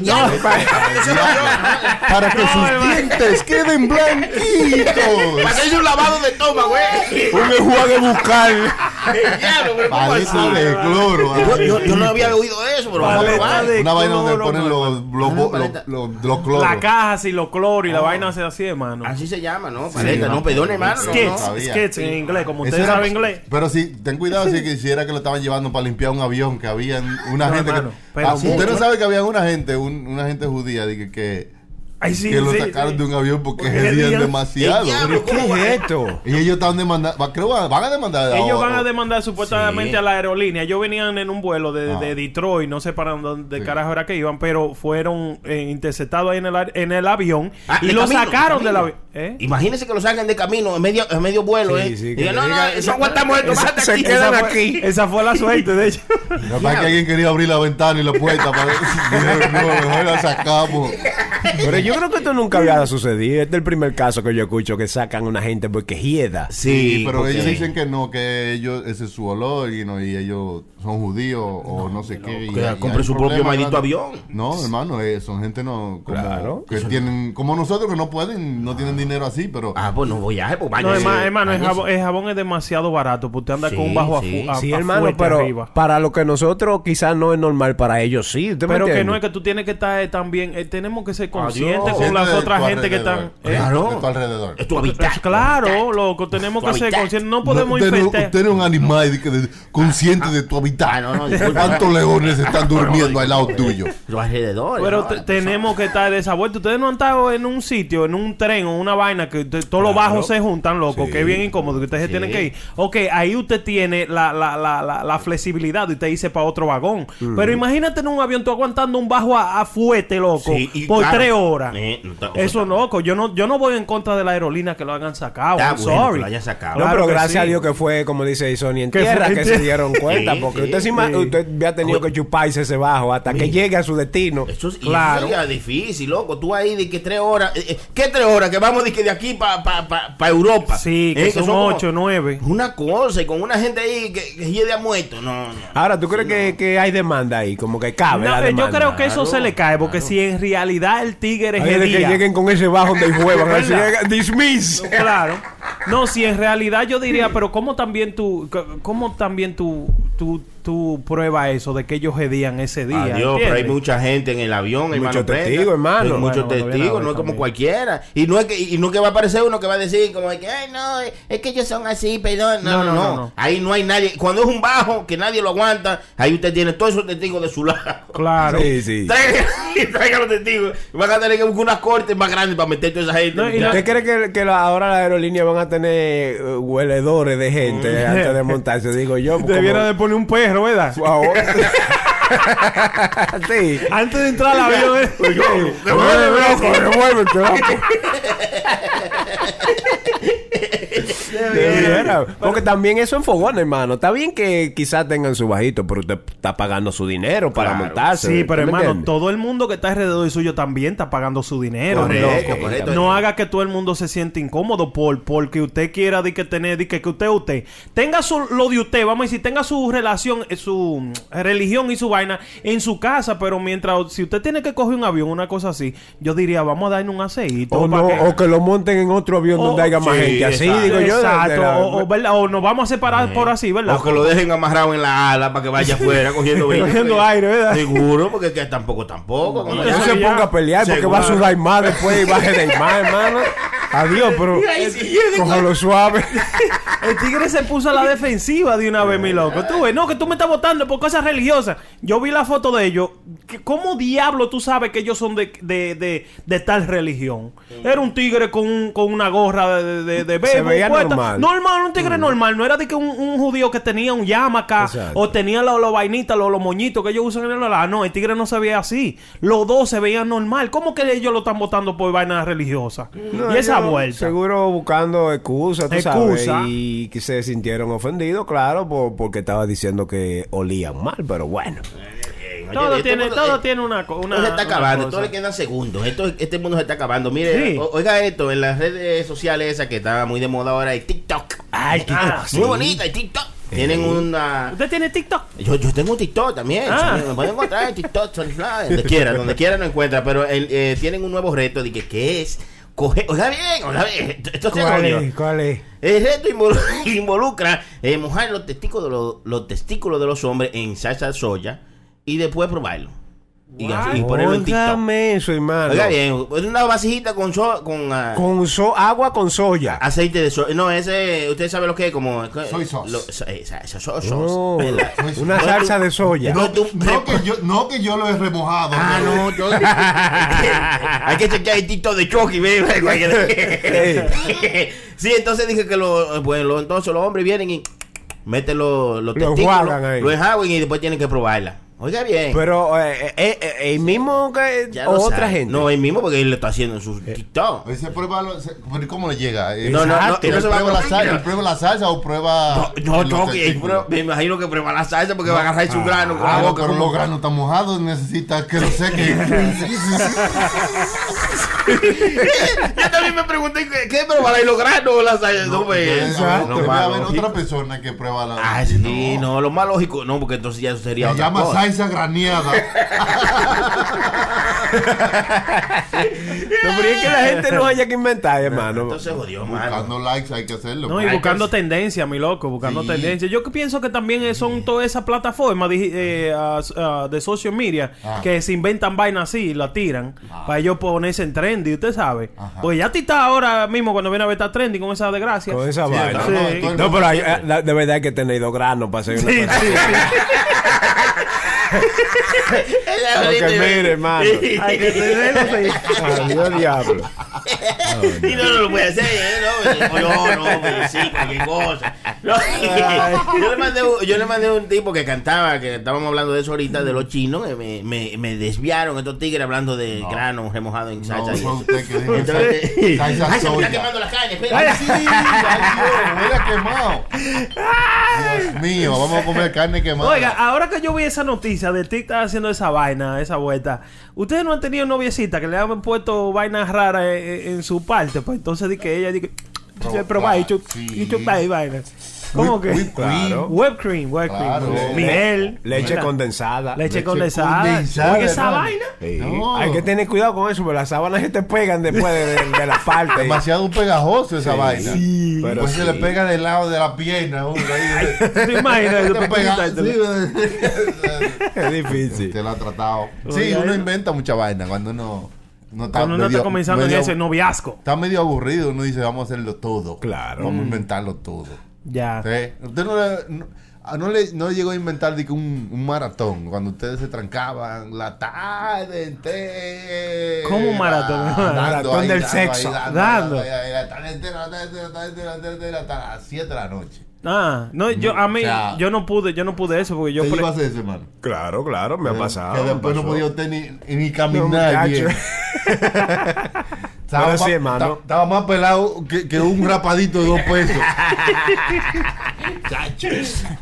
para que sus dientes queden blanquitos. Para hacerse un lavado de estómago, güey. Un enjuague bucal. Paleta de cloro. Yo, yo- yo no había oído eso, pero vamos a probar. Una vaina donde ponen los, los, Una los, paleta. los, los cloros. La caja así, los cloros y la vaina hace así, hermano. Así se llama, ¿no? Paleta, no, perdón, hermano. no, Skits en inglés, como era- saben inglés. Pero sí, ten cuidado si quisiera que lo estaban llevando para limpiar un avión, que había una No, gente hermano, que... pero Ah, usted no sabe que había una gente, un- una gente judía, de que, que Ay, sí, que lo sí, sacaron sí. de un avión porque Porque demasiado. Diablo, ¿Qué es esto? Y ellos estaban demandando, va- creo que van a demandar. Ellos van a demandar supuestamente Sí. a la aerolínea. Ellos venían en un vuelo de, Ah. de Detroit, no sé para dónde Sí. carajo era que iban, pero fueron eh, interceptados ahí en el, ar- en el avión Ah, y lo camino, sacaron de del avión. ¿Eh? Imagínense que lo saquen de camino en medio, en medio vuelo, Sí, ¿eh? sí, Y digan, no, no, eso aguantamos esto, Esa- bájate se aquí. quedan Esa fue- aquí. Esa fue la suerte, de hecho. Capaz que alguien quería abrir la ventana y la puerta para no, mejor la sacamos. Pero yo creo que esto nunca había sucedido. Este es el primer caso que yo escucho que sacan a una gente porque hieda. Sí, pero porque- ellos dicen que no, que ellos, ese es su olor y, no, y ellos son judíos o no sé qué. y que compre su propio maldito avión. No, hermano, eh, son gente no, como, Claro. que tienen, como nosotros que no pueden, no tienen dinero así, pero Ah, pues no viaje, pues No, váyase. hermano, hermano, el jabón, el jabón es demasiado barato. Pues usted anda con un Sí, bajo sí. afu- a, Sí, a hermano, fuerte pero arriba. para lo que nosotros quizás no es normal, para ellos sí. ¿usted me Pero que no es que tú tienes que estar eh, también. eh, tenemos que ser conscientes Adiós. con las otras gente que están. ¿eh? Claro. de tu alrededor. Es tu hábitat. Pues claro, loco, tenemos que ser conscientes. No podemos No, usted, es un animal consciente de tu hábitat. Ah. ¿Cuántos leones están durmiendo al lado tuyo? Los alrededores. Pero te- tenemos que estar de esa vuelta. Ustedes no han estado en un sitio, en un tren o una vaina que te- todos los bajos se juntan, loco, que es bien incómodo, que ustedes se tienen que ir. Ok, ahí usted tiene la, la, la, la, la flexibilidad de usted irse para otro vagón. Pero imagínate en un avión tú aguantando un bajo a, fuete, loco, y por tres horas. Eh, no está- Eso, loco, yo no, yo no voy en contra de la aerolínea que lo hayan sacado. Está I'm bueno sorry. que lo hayan sacado. No, Claro pero gracias sí. a Dios que fue, como dice Sony, en Que tierra que se dieron cuenta. Sí, porque sí, usted, sí. usted había tenido que chuparse ese bajo hasta que llegue a su destino. Eso es Claro. eso difícil, loco. Tú ahí de que tres horas. eh, eh, ¿Qué tres horas? Que vamos de, que de aquí para pa, pa, pa Europa. Sí, que Eh, son ocho, nueve. Una cosa, y con una gente ahí que, que hiede a muerto. No, no. Ahora, ¿tú crees que, que hay demanda ahí? Como que cabe No, la yo creo que eso Claro, se le cae, porque si en realidad el tigre Hay de que lleguen con ese bajo donde juegan. dismiss. Claro. No, si en realidad yo diría, pero ¿cómo también tú, cómo también tú, tú, tú pruebas eso de que ellos hedían ese día? Adiós, pero hay mucha gente en el avión, hermano. Muchos testigos, hermano. Hay muchos Bueno, testigos, no es como cualquiera. Y no es que, y no que va a aparecer uno que va a decir como que, ay, no, es que ellos son así, perdón. No, no, no, no. Ahí no hay nadie. Cuando es un bajo que nadie lo aguanta, ahí usted tiene todos esos testigos de su lado. Claro. Sí, sí. Traigan, traigan los testigos. Van a tener que buscar unas cortes más grandes para meter toda esa gente. ¿Usted cree que, que la- ahora las aerolíneas van a tener eh, hueledores de gente antes de montarse? Digo yo. como- Debiera de poner un perro, ¿verdad? Sí. Antes de entrar al avión. ¿eh? Devuélveme, loco, devuélvete, loco. Debiera. Porque también eso en fogón, hermano. Está bien que quizás tengan su bajito, pero usted está pagando su dinero para Claro. montarse. Sí, pero ¿Tú me hermano, entiendes? todo el mundo que está alrededor de suyo también está pagando su dinero. Correcto, loco. correcto. No haga que todo el mundo se sienta incómodo por porque usted quiera de que tener, de que, que usted usted tenga su, lo de usted, vamos a decir, tenga su relación, eh, su religión y su vaina en su casa, pero mientras si usted tiene que coger un avión, una cosa así, yo diría, vamos a darle un aceito. O, no, que- o que lo monten en otro avión O- donde haya más sí, gente. Así. Digo yo. Exacto, de la- o, o, ¿verdad? o nos vamos a separar por así, ¿verdad? O que lo dejen amarrado en la ala para que vaya afuera cogiendo. Cogiendo aire, ¿verdad? Seguro, porque que tampoco, tampoco. No ya- se ponga a pelear porque va a sudar más después y baje de más, hermano. Adiós, pero yo digo- cójalo suave. El tigre se puso a la defensiva de una vez, mi loco. Tú ves, no, que tú me estás votando por cosas religiosas. Yo vi la foto de ellos. que ¿Cómo diablo tú sabes que ellos son de, de, de, de tal religión? Era un tigre con, un- con una gorra de, de, de Se béisbol veía puesta. normal. Normal, un tigre normal. No era de que un, un judío que tenía un yamaca Exacto. o tenía los, los vainitas, los, los moñitos que ellos usan en el ah, No, el tigre no se veía así. Los dos se veían normal. ¿Cómo que ellos lo están votando por vainas religiosas? No, y esa vuelta. Seguro buscando excusas, tú Excusa. sabes. Y que se sintieron ofendidos, claro, por- porque estaba diciendo que olían mal, pero bueno. Oye, Todo este tiene, mundo- todo eh, tiene una, una se está acabando, cosa. todo le quedan segundos. Esto, este mundo se está acabando. Mire, Sí. o- oiga esto, en las redes sociales esa que está muy de moda ahora, el TikTok. Ay, Ah, sí. Muy bonita, el TikTok. Tienen una... ¿Usted tiene TikTok? Yo, yo tengo un TikTok también. Ah. Me pueden encontrar en TikTok, donde quiera, donde quiera no encuentra. Pero el, eh, tienen un nuevo reto de que, ¿qué es? Coge, oiga bien, oiga bien. Esto, esto se. ¿Cuál es? El reto involu- involucra eh, mojar los testículos, de los, los testículos de los hombres en salsa de soya y después probarlo. Y, y ponerlo en TikTok. Óigame eso, hermano. Oiga bien, una vasijita con so- con, ah, Con so- agua con soya. aceite de soya. No, ese, usted sabe lo que es, como... Soy sauce. Lo- so- esa- esa soy sauce, No, ¿verdad? una salsa de soya. No, tú- No que, yo, no que yo lo he remojado. Ah, pero- no, yo... Hay que chequear el TikTok de Chucky, ve. sí, entonces dije que lo, bueno, entonces los hombres vienen y meten los, los Lo testículos, enjuagan ahí. lo enjuagan y después tienen que probarla. Oiga bien. Pero eh, eh, eh, el mismo que Ya lo otra sabe. gente. No, él mismo porque él lo está haciendo en su TikTok. Ese prueba, lo- se- pero ¿cómo le llega? Eh, No, no, no, Exacto. él no ¿Él se va a prueba la salsa, él prueba la salsa o prueba No, no, los Chucky, él testículos? prueba- me imagino que prueba la salsa porque va a agarrar su grano con la Ah, boca. pero los granos están mojados, necesita que lo seque. Yo también me pregunté, ¿qué, qué probará? ¿Y los granos o la salsa? No, pues, Exacto. no, más haber otra persona que prueba la Ah, sí, no, lo más lógico, no, porque entonces ya eso sería Se otra llama salsa graneada. No, pero es que la gente no haya que inventar, hermano. Entonces jodió, mano. Buscando likes hay que hacerlo. No, y Hay buscando que- tendencia, mi loco, buscando Sí. tendencia. Yo que pienso que también son todas esas plataformas digi- eh, ah, s- ah, de social media Ah. que se inventan vainas así y la tiran para ellos ponerse en trendy, usted sabe. Ajá. Pues ya ti está ahora mismo cuando viene a ver está trendy con esa desgracia. Con esa Sí, vaina. no, Sí. no, todo el No, mundo pero hay- eh, la- de verdad hay que tener dos granos para hacer una cosa. Sí, Porque mire, hermano. Hay que tenerlo así. Adiós, diablo. Y no, no lo puede hacer, ¿eh? No, no, no, pues sí, cualquier cosa. No, yo, le mandé, un- yo le mandé un tipo que cantaba, que estábamos hablando de eso ahorita, de los chinos, que me, me, me desviaron estos tigres hablando de granos remojados en No, salsa. eso. usted que Entonces, salsa ay, se me está quemando la carne, espera. Ay, sí, ay, Dios, huele a quemado. Dios mío, vamos a comer carne quemada. Oiga, ahora que yo vi esa noticia de TikTok haciendo esa vaina, esa vuelta, ustedes no han tenido noviecita que le han puesto vainas raras en, en su parte, pues entonces di que ella di que Pero, pero va y chup- sí. y chupa y vaina. ¿Cómo que? whip cream. Claro. Whipped cream, whipped cream. Claro. Miel. Leche ¿verdad? condensada. Leche Leche condensada. condensada, esa vaina. Sí. No. Hay que tener cuidado con eso, porque las sábanas se te pegan después de, de- de la parte. Demasiado pegajoso esa vaina. Sí, pero Pues se le pega del lado de la pierna. uno, ahí. ¿Te imaginas? Te pequeñita, sí, Es difícil. Te lo ha tratado. Sí, uno eh. inventa mucha vaina cuando uno no está Cuando uno está medio- comenzando en medio- ese noviazgo. Está medio aburrido, uno dice, vamos a hacerlo todo. Claro. Vamos a inventarlo todo. Ya. ¿Sí? Usted no le, no, a- no le, no llegó a inventar de que un, un maratón, cuando ustedes se trancaban la tarde entera. ¿Cómo un maratón? Dando Maratón ahí, del dando sexo. ahí, Dando. dando ahí, ahí, la tarde entera, la tarde entera, la tarde entera, la tarde entera, hasta las 7 de la noche. Ah, no, yo a mí o sea- yo no pude, yo no pude eso porque yo ¿Qué pre- llegó a hacer eso, hermano? Claro, claro, me ha pasado. Que después no podía usted ni, ni No, caminar muchacho. bien. Estaba, Pero sí, más, hermano. ta- estaba más pelado que, que un rapadito de dos pesos.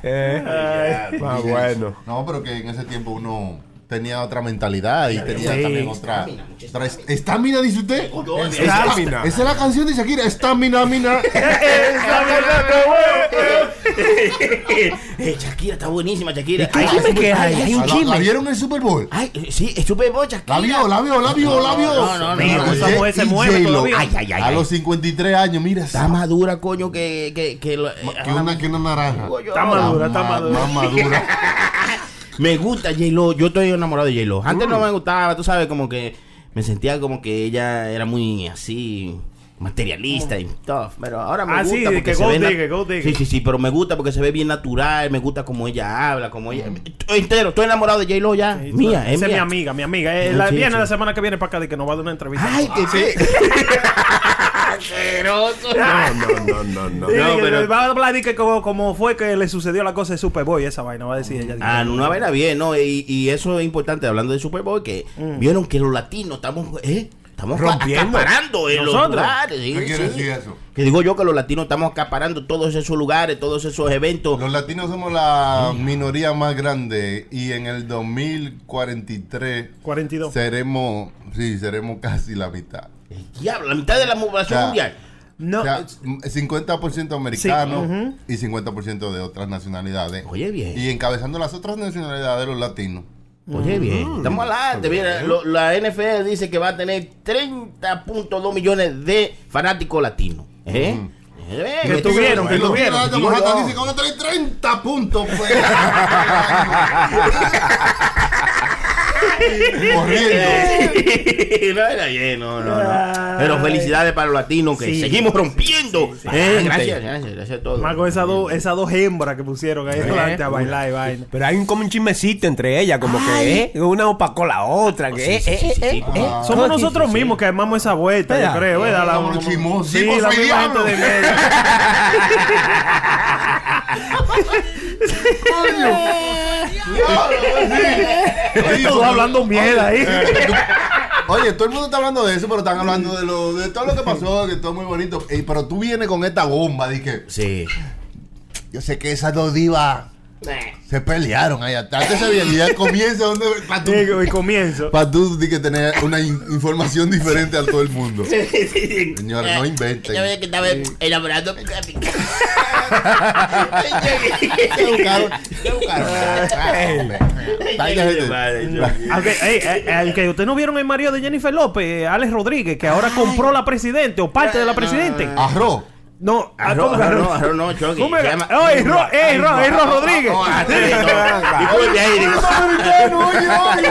Eh, más bueno. No, pero que en ese tiempo uno tenía otra mentalidad y tenía Sí. también otra. otra est- ¿Estamina, dice usted? Estamina. Esa es la canción de Shakira. Estamina, mina. Eh, Shakira está buenísima, Shakira. qué chisme que hay? Hay un ¿La- chisme. ¿La vieron en el Super Bowl? Ay, sí, es Super Bowl, Shakira. La vio, la vio, la vio, la vio. No, no, no, Mira, no, esa mujer se mueve todavía. Ay, ay, ay, A los 53 años, mira. Está madura, coño, que... que, que lo- Que una, que una naranja. Está madura, está Más- madura. Más madura. Me gusta J-Lo, yo estoy enamorado de J-Lo. Antes no me gustaba, tú sabes, como que me sentía como que ella era muy así materialista y todo, pero ahora me Ah, gusta sí, porque que se ve digger, digger. Sí, sí, sí, pero me gusta porque se ve bien natural, me gusta como ella habla, como ella estoy entero, estoy enamorado de J-Lo ya, Sí, mía, es es mi amiga, mi amiga. Eh, la, viene la semana que viene para acá de que nos va a dar una entrevista. Ay, que sí. No, no, no, no, no. Sí, No, pero- va a hablar de que como, como fue que le sucedió la cosa de Superboy, esa vaina, va a decir ella. Ah, no, una vaina bien, ¿no? Y, y eso es importante, hablando de Super Bowl, que vieron que los latinos estamos, ¿eh? Estamos Rompiendo. acaparando en los Nosotros. lugares. sí, ¿Qué quiere decir eso? Que digo yo que los latinos estamos acaparando todos esos lugares, todos esos eventos. Los latinos somos la minoría más grande y en el 2043 42. seremos, sí, seremos casi la mitad. El diablo, la mitad de la población Ya. mundial. No, O sea, 50% americanos Sí, ujú. y 50% de otras nacionalidades. Oye, bien. Y encabezando las otras nacionalidades, los latinos. Oye, bien. Estamos adelante. Mira, lo- la NFL dice que va a tener 30.2 millones de fanáticos latinos. ¿Eh? Eh, Que tuvieron, que tuvieron. Digo digo yo. yo. dice que van a tener 30 puntos. Pues. Corriendo. no era bien, no, no, no. Pero felicidades para los latinos que Sí. seguimos rompiendo. Eh, gracias, gracias, gracias a todos. Más con esas dos, esas dos hembras que pusieron ahí delante a bailar y vaina. Pero hay un, como un chismecito entre ellas, como que eh, una opacó la otra. Que, eh, eh, eh, eh, eh. Somos sí, nosotros mismos que armamos esa vuelta, yo creo, ¿verdad? La- chismosos. Sí, la misma gente de medio. Todos hablando mierda ahí. Oye, todo el mundo está hablando de eso, pero están hablando de, lo, de todo lo que pasó, que todo es muy bonito. Ey, pero tú vienes con esta bomba, dije, Sí. yo sé que esas dos divas se pelearon ahí atrás. Antes se y ya comienza donde para tú, Digo, y comienzo. pa' tú di que tener una in- información diferente a todo el mundo. Señores, no inventen. Yo veía que estaba elaborando. Aunque, eh, eh, ustedes no vieron el marido de Jennifer López, eh, Alex Rodríguez, que ahora compró la presidente o parte de la presidente. Arroz. No, ah, arroz, no, Chucky. ¿Cómo Se era? llama- Oh, es Ro, es Ro, es Ro Rodríguez. No, ahí, oye, oye. Ay.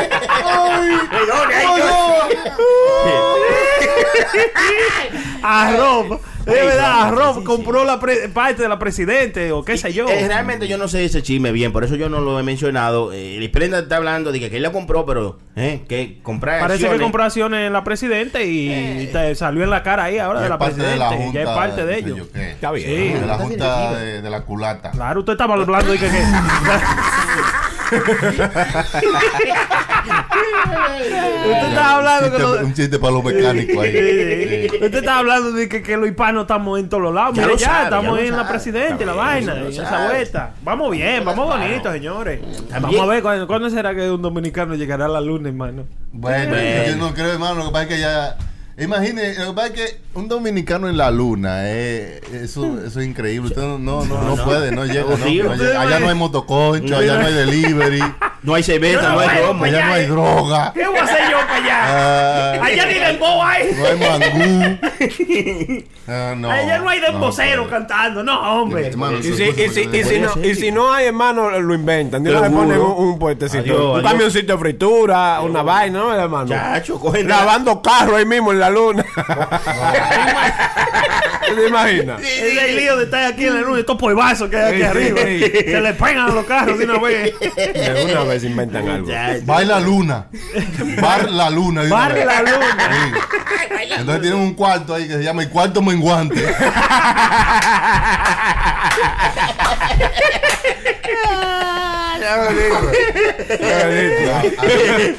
ay, Arroz. De verdad, Arroz compró la pre- parte de la presidente o qué sé yo. Eh, realmente yo no sé ese chisme bien, por eso yo no lo he mencionado. Eh, el Prenda está hablando de que, que él la compró, pero eh, que comprar Parece que compró acciones en la presidente y te salió en la cara ahí ahora de la de presidente. junta. ya es parte de ellos. yo. Está bien. Sí. De la junta de, de la culata. Claro, usted estaba hablando de que. que- usted estaba hablando que. Un lo- chiste, un chiste para los mecánicos ahí. Sí, sí. Usted está hablando de que, que los hispanos estamos en todos los lados. Ya Mire, lo ya, sabe, ya estamos en la sabe. presidente, la Está bien, vaina, en esa vuelta. Vamos bien, vamos bonitos, señores. Vamos a ver ¿cuándo, cuándo será que un dominicano llegará a la luna, hermano. Bueno, Bueno. yo no creo, hermano. Lo que pasa es que ya. Imagine, lo que pasa es que un dominicano en la luna, eh, eso, eso es increíble. Usted no, no, no, no puede, no llega. no, no. Allá no hay motoconcho, allá no hay delivery, No hay cerveza, no no hay romo. allá no hay droga, ¿Qué voy a hacer yo para allá? ah, Allá ni dembow hay. no hay mangú. Ah, no, Allá no hay dembocero no, cantando, no, hombre. Hermano, Y si, eso- y, si, y, si eso- no, y si no hay, hermano, lo inventan. Vez Seguro. ponen un, un puestecito. Adiós, un adiós. camioncito de fritura, una vaina, ¿no, hermano? Chacho, cogen Grabando carro ahí mismo en la luna. ¿Te imaginas? Es el lío de estar aquí en la luna, estos polvazos que hay aquí Sí, arriba. sí. Se le pegan a los carros de una vez. De una vez inventan algo. Baila luna. Bar la luna. una Bar vez. la luna. Sí. Entonces tienen un cuarto ahí que se llama el cuarto menguante.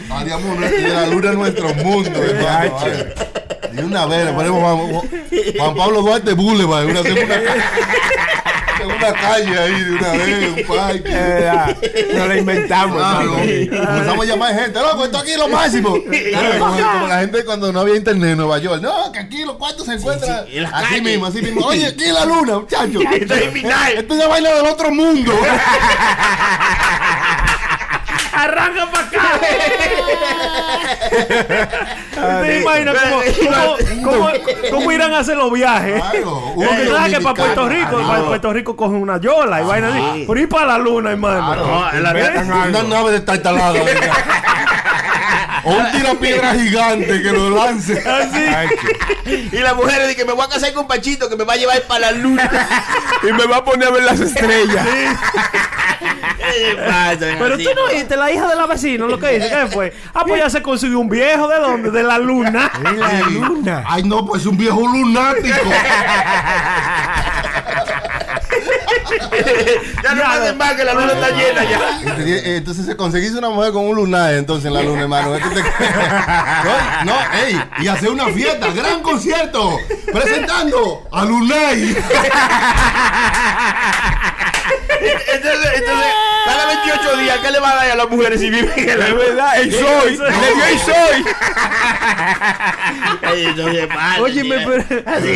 Adiós, y de la luna es nuestro mundo, hermano. De una vez le ponemos Juan, Juan Pablo Duarte Boulevard, una segunda, segunda calle ahí, de una vez, un parque. Eh, ya, No la inventamos, Claro, comenzamos a llamar gente, loco, esto aquí es lo máximo. Claro, como, como la gente cuando no había internet en Nueva York. No, que aquí los cuartos se encuentran sí, en calles. mismo, así mismo. Oye, aquí es la luna, muchachos. Esto es final. Esto es una vaina del otro mundo. Arranca para acá. ¿Te imaginas cómo, cómo, cómo, cómo irán a hacer los viajes? Claro, uno Porque sabes que para Puerto. Rico, para Puerto Rico cogen una yola y vaina así. Por ir para la luna, hermano. Una nave de tartalada. venga. o un tirapiedra gigante que lo lance. Y la mujer dice que me voy a casar con Pachito que me va a llevar para la luna. Y me va a poner a ver las estrellas. ¿Qué pasa? Pero Así. tú no viste la hija de la vecina, lo que dice, ¿qué fue? Ah, pues ya se consiguió un viejo de dónde? De la luna. La luna. Ay, no, pues un viejo lunático. Ya no pasen más que la luna está llena ya. Entonces, eh, Entonces se conseguiste una mujer con un lunar entonces en la luna, hermano. Te- No, no, ey, y hacer una fiesta, gran concierto, presentando a Lunay. Entonces, entonces, cada 28 días, ¿qué le va a dar a las mujeres si viven en la Es verdad, el soy. Le dio el soy. Pero...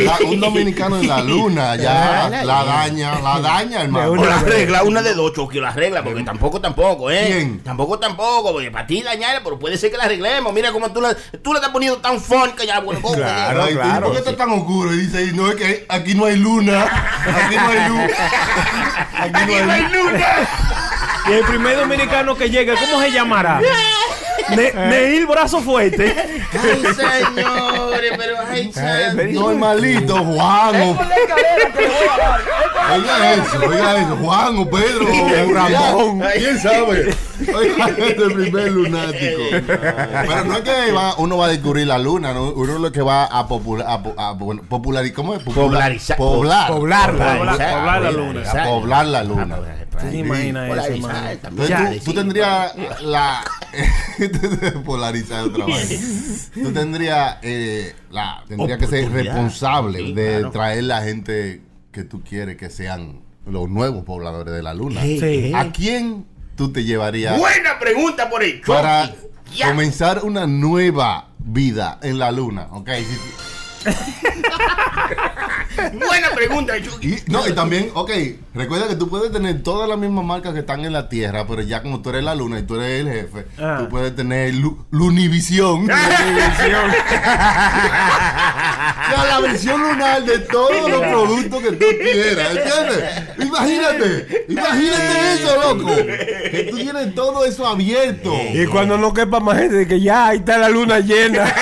La- un dominicano en la luna, ya la daña, la daña, hermano. La regla, una de dos, Chucky, la regla, porque tampoco, tampoco, ¿eh? ¿Quién? Tampoco, tampoco, porque para ti dañarla, pero puede ser que la arreglemos. Mira cómo tú la, tú la estás poniendo tan fun que ya, bueno. Claro. Claro, ¿Por qué está tan oscuro? Y dice, no, es que aquí no hay luna, aquí no hay luz. Aquí no hay luz. Y el primer dominicano que llegue, ¿cómo se llamará? Ne- Neil Brazo Fuerte. Ay, señores, pero ay, santo. Normalito, Juan o... Oiga eso, oiga eso, Juan o Pedro o Ramón, quién sabe. Oiga, este primer lunático. Pero no es que va- uno va a descubrir la luna, ¿no? uno lo que va a, popula- a, po- a bueno, popularizar, ¿cómo es? Popular- Popularizar. Poblar. Poblarla. Poblar- poblar la luna. A poblar la luna. ¿Tú te imaginas eso. Entonces tú, tú tendrías la polarizar otra vez. Tú tendrías eh, la tendría que ser responsable Sí, de claro. traer la gente que tú quieres que sean los nuevos pobladores de la luna. Sí. ¿A quién tú te llevarías Buena pregunta por el para. Ya. comenzar una nueva vida en la luna? ¿Ok? Si- Buena pregunta, Chucky. Y, no, y también, ok, recuerda que tú puedes tener todas las mismas marcas que están en la Tierra, pero ya como tú eres la luna y tú eres el jefe, Ah. tú puedes tener Lu- Lunivisión. o sea, la versión lunar de todos los productos que tú quieras, ¿entiendes? Imagínate, imagínate eso, loco. Que tú tienes todo eso abierto. Y cuando no quepa más gente, de que ya ahí está la luna llena.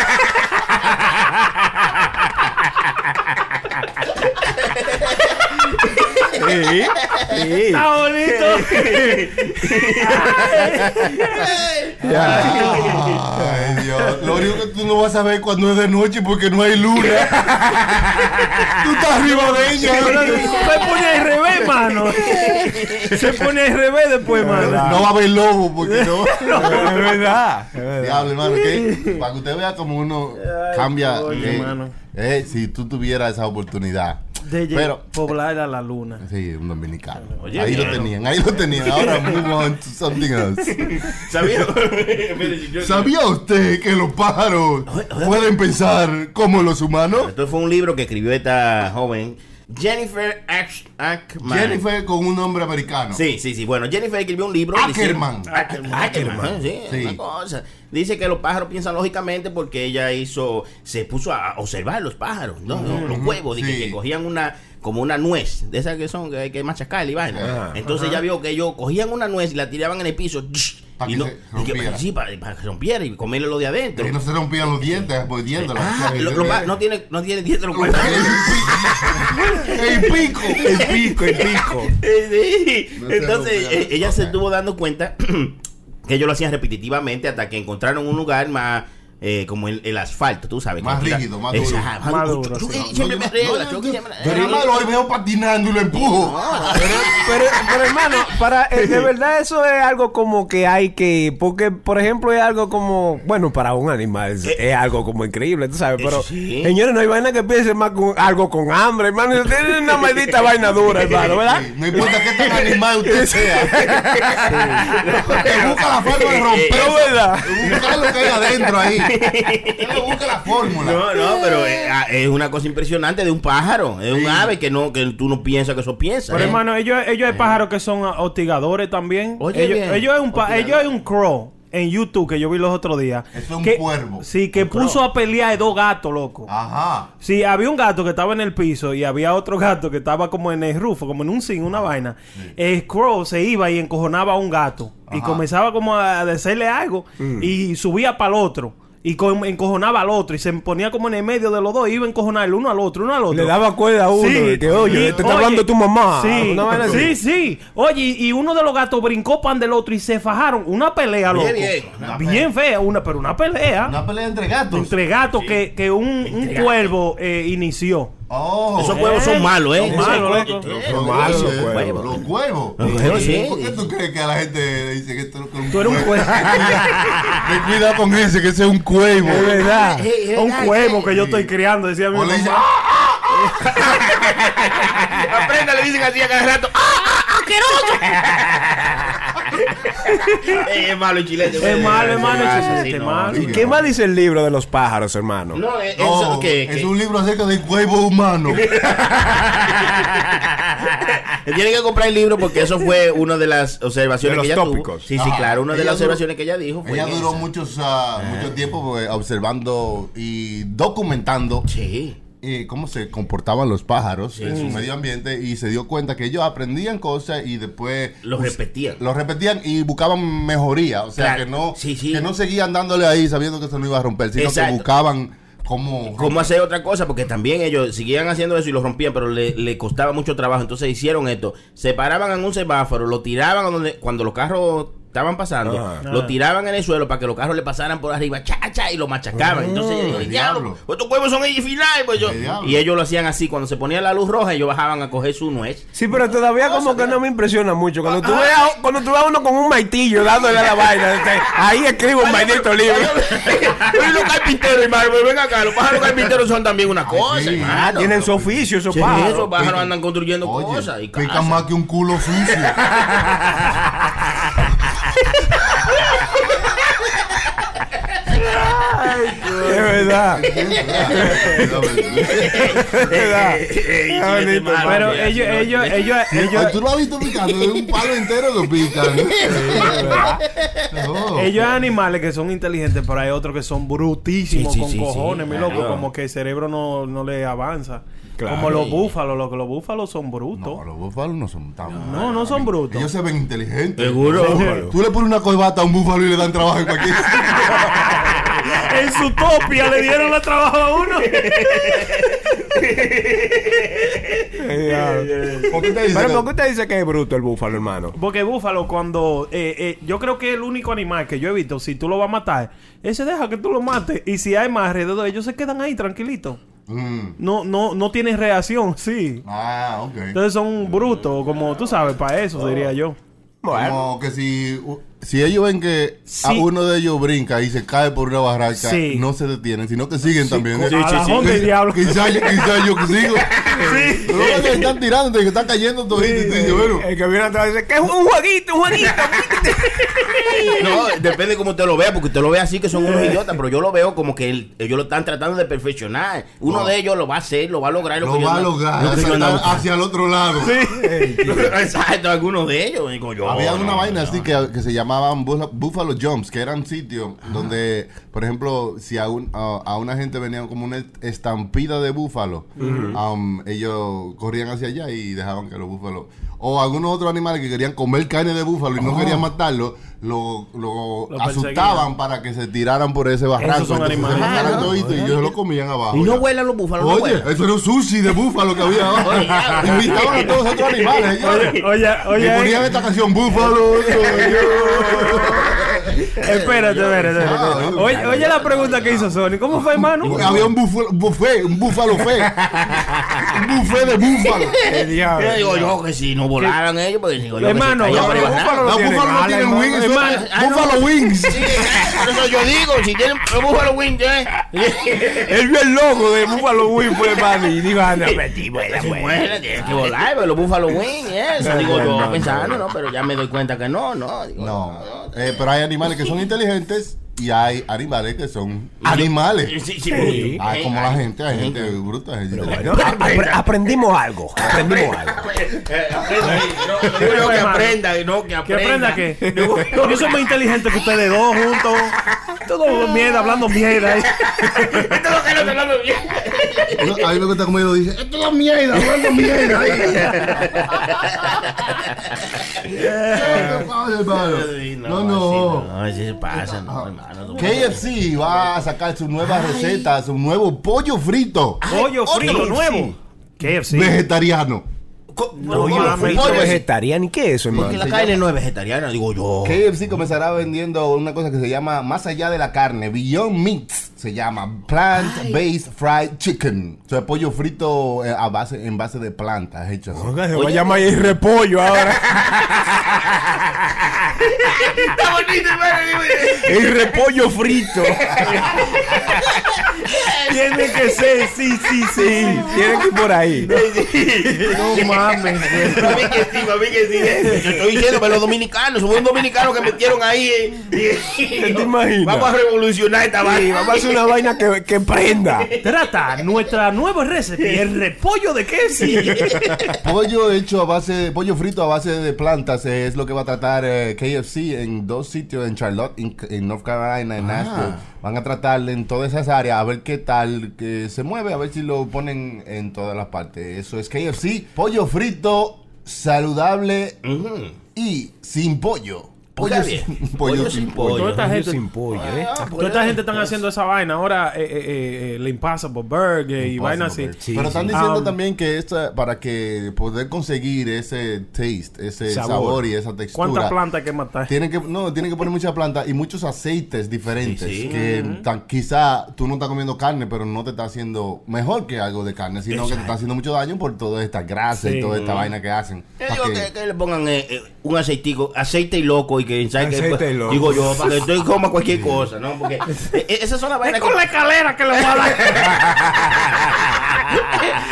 Sí, sí. Está bonito. Ay, Dios. Lo único que tú no vas a ver cuando es de noche porque no hay luna. tú estás arriba de ella. Se pone al revés, mano. Se pone al revés después, mano. No va a haber lobo porque no. Es verdad. es verdad. Diablo, hermano, que para que usted vea como uno cambia. coño, eh, hermano. eh, si tú tuvieras esa oportunidad. De Pero, poblar a la luna. sí, un dominicano. Oye, ahí lo tenían, ahí lo tenían. Ahora move on to something else. ¿Sabía? ¿Sabía usted que los pájaros pueden pensar como los humanos? Esto fue un libro que escribió esta joven Jennifer Ash- Ackman. Jennifer con un nombre americano. Sí, sí, sí. Bueno, Jennifer escribió un libro. Ackerman. Ackerman. Ackerman, sí, Sí. una cosa. Dice que los pájaros piensan lógicamente porque ella hizo, se puso a observar los pájaros, ¿no? los huevos, que, sí. que cogían una, como una nuez, de esas que son, que hay que machacar y vaina. Entonces ella vio que ellos cogían una nuez y la tiraban en el piso. Y que no, se y que- sí, para, para que rompiera y comerle lo de adentro. Que no se rompían los dientes mordiéndolo. Ah, lo- lo pa- no tiene, no tiene dientes los huevos. El pico. El pico, el pico. Sí. No Entonces eh, ella se estuvo dando cuenta que ellos lo hacían repetitivamente hasta que encontraron un lugar más eh, como el, el asfalto, tú sabes. Más que- rígido, más duro. Más duro. sí. siempre me no, Chucky yo- hoy veo patinando y lo empujo. Pero, pero, pero, hermano, para eh, de verdad eso es algo como que hay que, porque por ejemplo es algo como, bueno, para un animal es, es algo como increíble, tú sabes, pero sí. señores, no hay vaina que piensen más con algo con hambre, hermano, tienen una maldita vaina dura, hermano, ¿verdad? Sí, No importa qué tan animal usted sea. Que busca la forma de romper. Verdad. Buscar lo que hay adentro ahí. Usted le busca la fórmula. No, no, pero eh, ah, es una cosa impresionante de un pájaro, es un ave que no que tú no piensas que eso piensa. Pero ¿eh? hermano, ellos, ellos hay pájaros que son ah, hostigadores también. Oye, ellos, bien. ellos es un pa- ellos es un crow en YouTube que yo vi los otros días. Eso es un que, cuervo. Sí, que puso a pelear a dos gatos, loco. Ajá. Sí, había un gato que estaba en el piso y había otro gato que estaba como en el rufo, como en un zinc, una vaina. El crow se iba y encojonaba a un gato y comenzaba como a decirle algo y subía para el otro. Y co- encojonaba al otro y se ponía como en el medio de los dos, iba a encojonar el uno al otro, uno al otro. Le daba cuerda a uno, de que, oye, Y, te está hablando tu mamá. Sí, Una sí, sí. Oye, y uno de los gatos brincó pan del otro y se fajaron. Una pelea, loco. Bien, bien. Bien fea, una, pero una pelea. Una pelea entre gatos. Entre gatos que, que un, un cuervo eh, inició. Oh. Esos huevos son malos, ¿eh? Son malos, huevos- Son malos los eh. Los huevos. Los huevos, sí. ¿Por qué tú crees que a la gente dice que esto es un Tú eres un cuervo. Ten cuidado con ese, que ese es un cuervo. Es verdad. un cuervo que yo estoy criando, decía mi O le dice, mamá. ¡ah! Aprenda, le dicen así a cada rato. ¡Ah, asqueroso! Eh, es malo el chilete. Es malo, es malo el Ah, chilete, sí, no. malo. ¿Y qué más dice el libro de los pájaros, hermano? No, eh, No, eso que, es que- un libro acerca del huevo humano. Tienen que comprar el libro porque eso fue una de las observaciones De que los ella tópicos. tuvo. Sí, sí, Ajá. claro. Una de Ella las duró- observaciones que ella dijo fue Ella duró muchos, ah, mucho tiempo pues, observando y documentando Sí. Eh, cómo se comportaban los pájaros en su medio ambiente y se dio cuenta que ellos aprendían cosas y después Lo repetían. lo repetían y buscaban mejoría, o sea Claro. que no Sí, sí. que no seguían dándole ahí sabiendo que eso no iba a romper, sino Exacto. que buscaban cómo cómo hacer otra cosa, porque también ellos seguían haciendo eso y lo rompían, pero le, le costaba mucho trabajo. Entonces hicieron esto: se paraban en un semáforo, lo tiraban a donde, cuando los carros estaban pasando, Ajá. lo tiraban en el suelo para que los carros le pasaran por arriba, cha, cha, y lo machacaban. Entonces, yo dije, diablo, diablo. pues estos huevos son ellos final. Pues yo, y ellos lo hacían así: cuando se ponía la luz roja, ellos bajaban a coger su nuez. Sí, pero todavía como que no me impresiona mucho. Cuando Ah. tú veas, cuando tú veas uno con un maitillo dándole a la vaina, este, ahí escribo un maldito libro. Pero los carpinteros, hermano, pues ven acá, los pájaros carpinteros son también una cosa, sí. hermano. Ah, tienen su oficio, esos Sí, pájaros. esos pájaros andan construyendo Oye, cosas y pican más que un culo sucio. Es verdad. Es verdad. Qué bonito. Pero ellos, ellos, ellos, ellos, Tú lo has visto picando, es un palo entero que pican. Ellos hay animales que son inteligentes, pero hay otros que son brutísimos Sí, sí, con sí, cojones, sí, mi claro. loco, como que el cerebro no, no le avanza. Claro. Como los búfalos, lo que los búfalos son brutos. No, los búfalos no son tan No, no son brutos. Ellos se ven inteligentes. Seguro. Tú le pones una corbata a un búfalo y le dan trabajo en cualquier en su topia le dieron el trabajo a uno. ¿Por qué te dice Pero que- ¿por qué usted dice que es bruto el búfalo, hermano? Porque búfalo, cuando. eh, eh, yo creo que es el único animal que yo he visto, si tú lo vas a matar, ese deja que tú lo mates. Y si hay más alrededor, ellos se quedan ahí tranquilitos. Mm. No, no, no tienen reacción, sí. Ah, ok. Entonces son brutos, como tú sabes, para eso diría yo. Bueno, Como que si, si ellos ven que a uno de ellos brinca y se cae por una barranca, Sí. no se detienen, sino que siguen también. Sí, y diablo. Quizás yo, quizá yo que sigo. Sí. Que están tirando, que están cayendo y bueno, el que viene atrás dice que es un jueguito, un jueguito. No, depende de cómo usted lo vea, porque usted lo ve así que son unos idiotas, pero yo lo veo como que el- ellos lo están tratando de perfeccionar. Uno No. de ellos lo va a hacer, lo va a lograr. lo que va a lograr lo que hacia el otro lado. Exacto, algunos de ellos. Digo yo. Había no, una no, vaina no. así que, que se llamaban búfalo- Buffalo Jumps, que eran sitios donde, por ejemplo, si a, un- a, a una gente venía como una estampida de búfalo, um, ellos corrían hacia allá y dejaban que los búfalos, o algunos otros animales que querían comer carne de búfalo y no querían matarlo, lo, lo Lo asustaban para que se tiraran por ese barranco. son Entonces, animales. se mataran Ah, no. y ellos se lo comían abajo. Y no ya. vuelan los búfalos, Oye, eso era un sushi de búfalo que había abajo. Invitaban a todos los otros animales, señores. Oye, oye, Y oye. ponían esta canción, Búfalo. Espérate, espérate. Oye, oye la pregunta que hizo Sony. ¿Cómo fue, hermano? Había un búfalo, buffet, un búfalo fe. un buffet de búfalo. Yo digo yo que si no volaran ellos, pues digo yo Hermano. Los búfalos no tienen hermano. Wings, Hermano, ah, no. búfalo wings. Sí, por eso yo digo, si tienen los búfalos wings, ¿eh? Él vio el logo de Buffalo Wing, pues, hermano, y dijo, anda, metí, vuela, Si vuela. vuelan, tienen que volar, pero los búfalos wings, eso. Digo yo pensando, ¿no? Pero ya me doy cuenta que no, no. Digo, No, eh, pero hay animales que son inteligentes y hay animales que son animales. Sí, sí, bruto. Ah, como la gente, hay gente bruta, hay gente Bueno, apre- aprendimos algo, aprendimos algo. Digo yo que aprenda, no, que ¿Qué aprenda. aprenda qué? Yo soy más inteligente que ustedes dos juntos. Todo mierda, hablando mierda. ahí. Esto es lo que no hablando bien. A mí me gusta como ellos dicen, esto es mierda, hablando mierda. No, no. No, sí se pasa, no, KFC va a sacar su nueva receta, su nuevo pollo frito Pollo frito nuevo. KFC. vegetariano. No, Pollo mames. frito vegetariano, ¿y qué es eso, Porque hermano? la carne no es vegetariana, digo yo. KFC comenzará vendiendo una cosa que se llama más allá de la carne, Beyond Meats, se llama Plant Based Fried Chicken. O sea, pollo frito eh, a base, en base de plantas hechas. Se va a llamar el repollo ahora. Está bonito, hermano. El repollo frito. Tiene que ser, sí, sí, sí. Tiene que ir por ahí. No mames. Para mí que sí, para mí que sí. Yo estoy diciendo, pero los dominicanos, somos un dominicano que metieron ahí. eh, ¿Te imaginas? Vamos a revolucionar esta Sí, vaina. vamos a hacer una vaina que, que prenda. Trata nuestra nueva recipe, el repollo de KFC. Pollo hecho a base, pollo frito a base de plantas eh, es lo que va a tratar eh, KFC en dos sitios, en Charlotte, en, en North Carolina, Ah. en Nashville. Van a tratar en todas esas áreas a ver qué tal que se mueve, a ver si lo ponen en todas las partes. Eso es KFC, pollo frito, saludable y sin pollo. Pollo, sin, pollo pollo sin sin pollo. pollo. Toda esta gente, sin pollo, ¿eh? Ah, toda esta gente están haciendo esa vaina ahora, eh, eh, eh, el Impossible Burger y vaina así. Pero están diciendo Um, también que esta, para que poder conseguir ese taste, ese Sabor. sabor, y esa textura. ¿Cuántas plantas hay que matar? Tienen que, no, tienen que poner muchas plantas y muchos aceites diferentes. Sí, sí. Que tan- quizá tú no estás comiendo carne, pero no te está haciendo mejor que algo de carne, sino que te está haciendo mucho daño por toda esta grasa Sí. y toda esta vaina que hacen. Yo digo que- que, que le pongan eh, eh, un aceitico, aceite y loco y que digo yo para que estoy coma cualquier cosa, ¿no? Porque eh, eh, esas son las vainas Es con la escalera que le voy a dar.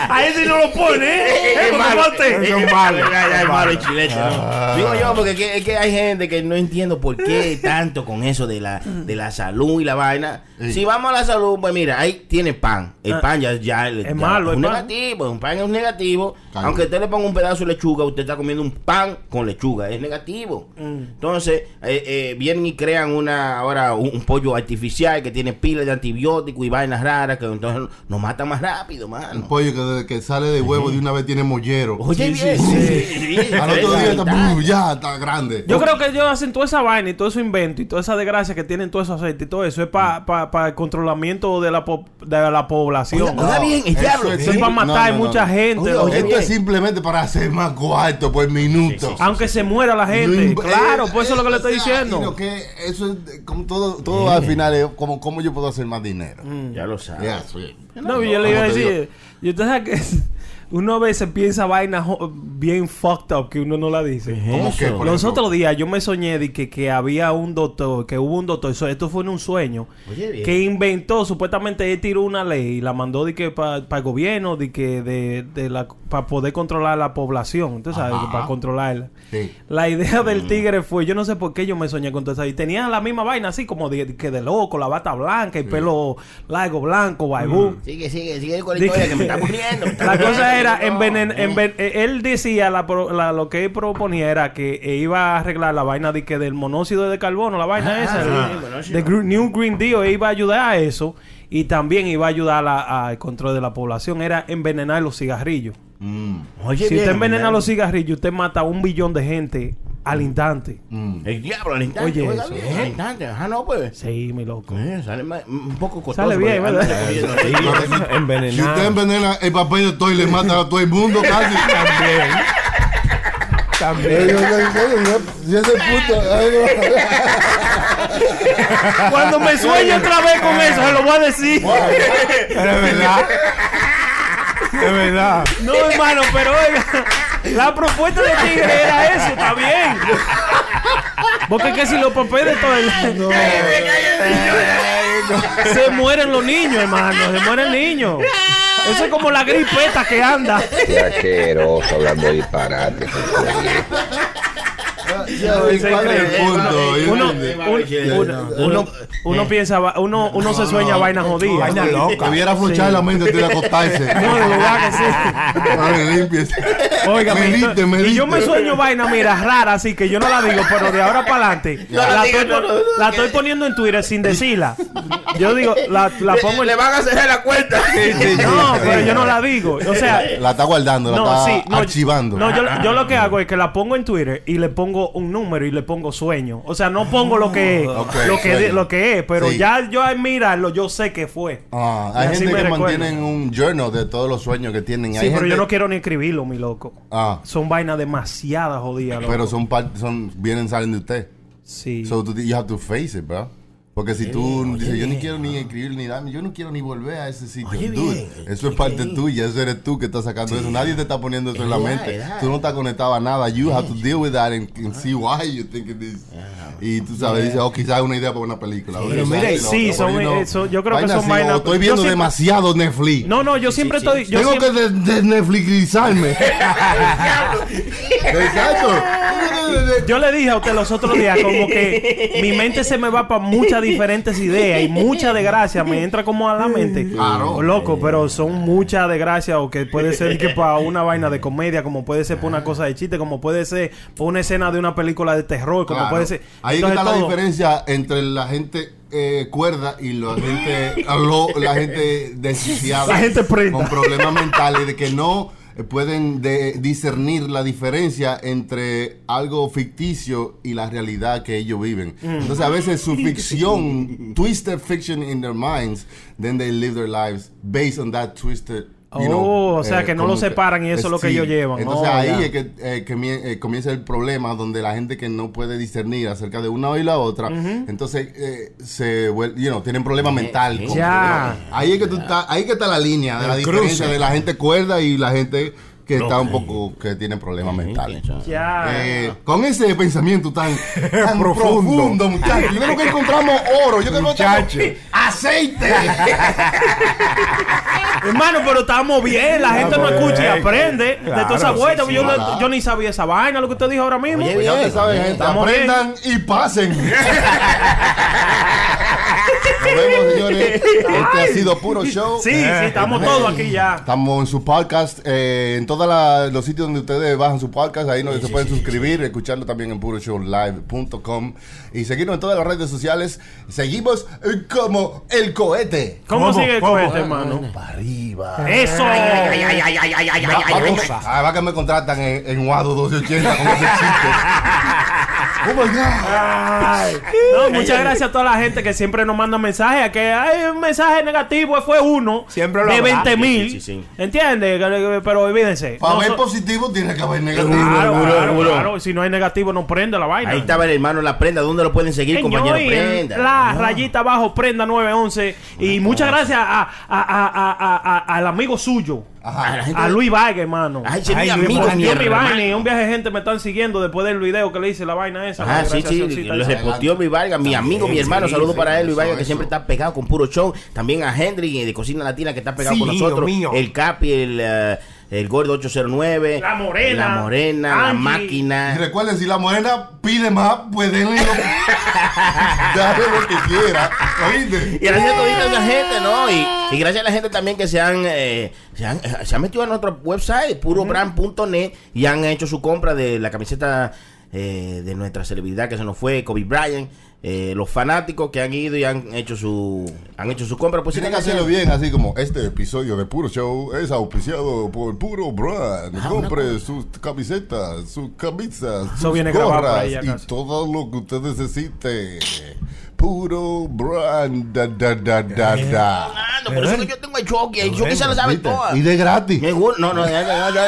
Ahí sí no lo pone, ¿eh? Es malo, es- es malo, ya, ya es malo el chilete, ¿no? Digo yo, porque que- es que hay gente que no entiendo por qué tanto con eso de la, de la salud y la vaina. Si vamos a la salud, pues mira, ahí tiene pan. El Ah. pan ya, ya ya malo, es pan. negativo. Un pan es un negativo. Aunque usted le ponga un pedazo de lechuga, usted está comiendo un pan con lechuga. Es negativo. Entonces, eh, eh, vienen y crean una ahora un, un pollo artificial que tiene pilas de antibióticos y vainas raras que entonces nos matan más rápido, Un mano. pollo que, desde que sale de huevo de una vez tiene mollero. Oye, bien. sí, sí, Al otro día está, ya está grande. Yo creo que ellos hacen toda esa vaina y todo eso invento y toda esa desgracia que tienen todo eso aceite y todo eso es para el controlamiento de la, po- de la población. Oiga, bien, el eso diablo. es Eso es para matar no, no, mucha no. gente. Oye, loco. oye, Esto bien. es simplemente para hacer más cuarto por minuto. Aunque se muera la gente. claro, eh, pues eso es lo que le estoy diciendo. lo que eso es como todo, todo al final es como cómo yo puedo hacer más dinero. Ya lo sabes. Yeah, sí. No, yo le iba a decir, yo te sabes que uno a veces piensa vainas bien fucked up que uno no la dice. ¿Cómo que, por Los otros días yo me soñé de que, que había un doctor, que hubo un doctor, eso, esto fue en un sueño, Oye, que inventó, supuestamente él tiró una ley y la mandó de que para el gobierno, de que de, de la para poder controlar la población, entonces sabes, para controlarla. Sí. La idea del tigre fue, yo no sé por qué yo me soñé con todo eso. Y tenía la misma vaina así como de, que de loco, la bata blanca, el pelo largo, blanco, baibú. Sigue, sigue, sigue con la historia que me está muriendo. me está La cosa era, no. envenen, enven- eh, él decía, la, pro- la- lo que él proponía era que eh, iba a arreglar la vaina de que del monóxido de carbono, la vaina Ah, esa, de New Green Deal, e iba a ayudar a eso y también iba a ayudar al control de la población, era envenenar los cigarrillos. Mm, Oye, si bien, usted envenena los cigarrillos, usted mata a un billón de gente al instante. mm. El diablo al instante. Oye, eso, bien, al instante. Ah, no, pues. Sí, mi loco. Eh, sale un poco costoso. Sale bien, ¿verdad? Si usted envenena el papel de todo y le mata a todo el mundo casi. También. También. Si ese puto. Cuando me sueño otra vez con eso, se lo voy a decir. Es verdad. Es verdad. No, hermano, pero oiga, la propuesta de Tigre era eso, está bien. Porque es que si los papeles todo el... Se mueren los niños, hermano, se mueren niños. Eso es como la gripeta que anda. Qué asqueroso hablando disparate. ¿Cuál es el punto? Yo Uno, piensa, va- uno, uno se sueña vaina jodida. Vaina loca. Debiera aflochar la mente antes de acostarse. No, de verdad que sí. Oiga, Medite, y yo me sueño vaina, mira, rara, así que yo no la digo, pero de ahora para adelante No la estoy, no, no, no, la que- estoy poniendo en Twitter sin decirla. Yo digo, la, pongo en... Le van a cerrar la cuenta. No, pero yo no la digo. O sea, La está guardando, la no, está archivando. No, yo, yo lo que hago es que la pongo en Twitter y le pongo un número y le pongo sueño. O sea, no pongo lo que es, lo, que, lo que es, pero Sí. ya yo al mirarlo, yo sé que fue. Ah, hay gente que recuerdo. mantienen un journal de todos los sueños que tienen. Sí, Hay pero yo no quiero ni escribirlo, mi loco. Ah, Son vainas demasiadas jodidas, loco. pero son son vienen salen de usted. Sí. So you have to face it, bro. Porque si tú dices, yo ni quiero ni escribir ni nada, yo no quiero ni volver a ese sitio. Oye, Dude, bien. eso es parte tuya, eso eres tú que estás sacando eso. Nadie te está poniendo eso en la mente. Tú no estás conectado a nada. You have to deal with that and, and see why you think it is. Y tú sabes, dices, oh, quizás es una idea para una película. Pero mire, es lo sí, son- pero, you know, eh, son- yo creo que son así, vainas- o Estoy viendo siempre- demasiado Netflix. No, no, yo siempre sí, estoy. Yo Tengo siempre- que des- desnetflixarme. Exacto. Yo le dije a usted los otros días como que mi mente se me va para muchas diferentes ideas y mucha desgracia me entra como a la mente. Claro. Loco, pero son muchas desgracias o que puede ser que para una vaina de comedia, como puede ser para una cosa de chiste, como puede ser para una escena de una película de terror, como Claro. puede ser. Ahí Entonces, está la diferencia entre la gente eh, cuerda y la gente, lo- la gente desquiciada. La gente prenda. Con problemas mentales de que no pueden de- discernir la diferencia entre algo ficticio y la realidad que ellos viven. Mm. Entonces a veces su ficción, twisted fiction in their minds, then they live their lives based on that twisted. You know, Oh, o sea, que no lo separan y eso es lo que ellos llevan. Entonces Oh, ahí es que, eh, que eh, comienza el problema donde la gente que no puede discernir acerca de una y la otra, entonces eh, se vuel- you know, tienen problemas Ya. Ahí es que tú estás, ahí que está la línea de la diferencia cruce. de la gente cuerda y la gente que está un poco que tiene problemas mentales. Ya. Eh, con ese pensamiento tan, tan Profundo. profundo, muchachos. Yo creo que encontramos oro. Yo creo que encontramos aceite. Hermano, pero estamos bien, la gente no escucha y aprende de toda esa sí, vuelta. sí, yo, no- claro. yo ni sabía esa vaina, lo que usted dijo ahora mismo. Oye, Pues ya te sabes, gente. Estamos Aprendan y pasen. Nos vemos, señores. Este ha sido puro show. Sí, sí, estamos todos aquí ya. Estamos en su podcast, eh, en todos los sitios donde ustedes bajan su podcast, ahí donde se pueden suscribir, escucharlo también en puroshowlive.com y seguirnos en todas las redes sociales. Seguimos como el cohete. ¿Cómo, ¿Cómo? sigue el ¿Cómo? cohete, hermano? Para arriba. Eso. Va, va que me, ah, va que me contratan en, en Wado 1280 con ese chiste. Oh my God. No, muchas gracias a toda la gente que siempre nos manda mensajes. a Que hay un mensaje negativo, fue uno Siempre lo de habrá. 20 mil. Sí, sí, sí. ¿Entiendes? Pero olvídense. Para No ver so- positivo tiene que haber negativo. Claro, claro. Si no hay negativo, no prende la vaina. Ahí estaba el hermano La Prenda. ¿Dónde lo pueden seguir, compañero Señor, Prenda? La rayita abajo, prenda 911. Y muchas gracias a, a- a- a- a- a- al amigo suyo. A la gente- A Luis Vargas, hermano. Ay, mi Ay, amigo, mi vaina un viaje de gente me están siguiendo después del video que le hice la vaina esa. Ah, sí, sí, lo reposteó Luis Vargas, mi amigo, mi hermano, saludos para él, Luis Vargas, que siempre está pegado con puro show. También a Henry de Cocina Latina, que está pegado Sí, con nosotros. mío. El Capi, el, eh, el Gordo 809. La Morena. La Morena, la Angie. Y máquina. recuerden, si la morena pide más, pues denle lo, dale lo que quiera. ¿Oíste? Y gracias a toda esa gente, ¿no? Y, y gracias a la gente también que se han, eh, se han, se han metido a nuestro website, purobrand.net, y han hecho su compra de la camiseta eh, de nuestra celebridad que se nos fue, Kobe Bryant. Eh, los fanáticos que han ido y han hecho su han hecho su compra pues Tienen que hacerlo bien, así como este episodio de Puro Show es auspiciado por Puro Brand. Compre sus camisetas, sus camisas, Eso sus gorras y todo lo que usted necesite. Puro Brand. Da, da, da, da, da. Fernando, por eso que yo tengo el Chucky, el Chucky se lo sabe todas. Y de gratis. Me gusta- No, no, ya, ya, ya,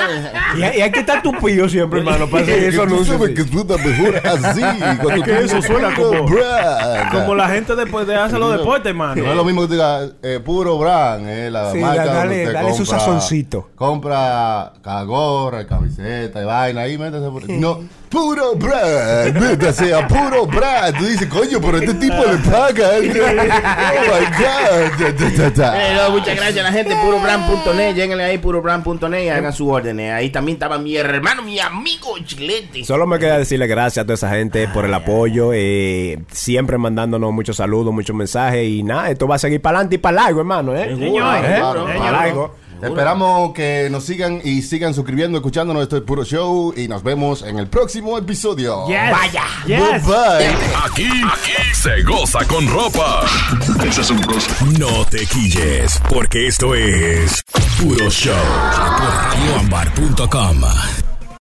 Y, hay- y hay que estar tupido siempre, hermano, para hacer tú anuncios. sabes que suena mejor así. cuando que tú eso suena Puro como- Brand. Como la gente después de hacer los deportes, hermano. No es lo mismo que diga eh, puro brand, eh, la Sí, marca dale- dale su sazoncito. Compra gorra, camiseta y vaina ahí, métase por No, puro brand, métase a puro brand. Tú dices, coño, pero este tipo le paga. Oh my God. Da, da, da, da. Eh, no, muchas gracias a la gente, purobrand.net, lléguenle ahí purobrand.net y hagan sus órdenes. Ahí también estaba mi hermano, mi amigo Chilete. Solo me queda decirle gracias a toda esa gente por el apoyo, eh, siempre mandándonos muchos saludos, muchos mensajes y nada, esto va a seguir para adelante y para largo, hermano, ¿eh? Señor, ¿Eh? claro, Para señor. Esperamos que nos sigan y sigan suscribiendo, escuchándonos. Esto es Puro Show y nos vemos en el próximo episodio. Yes. Vaya. Yes. Bye bye. Aquí, aquí se goza con ropa. No te quilles, porque esto es Puro Show por radioambar.com.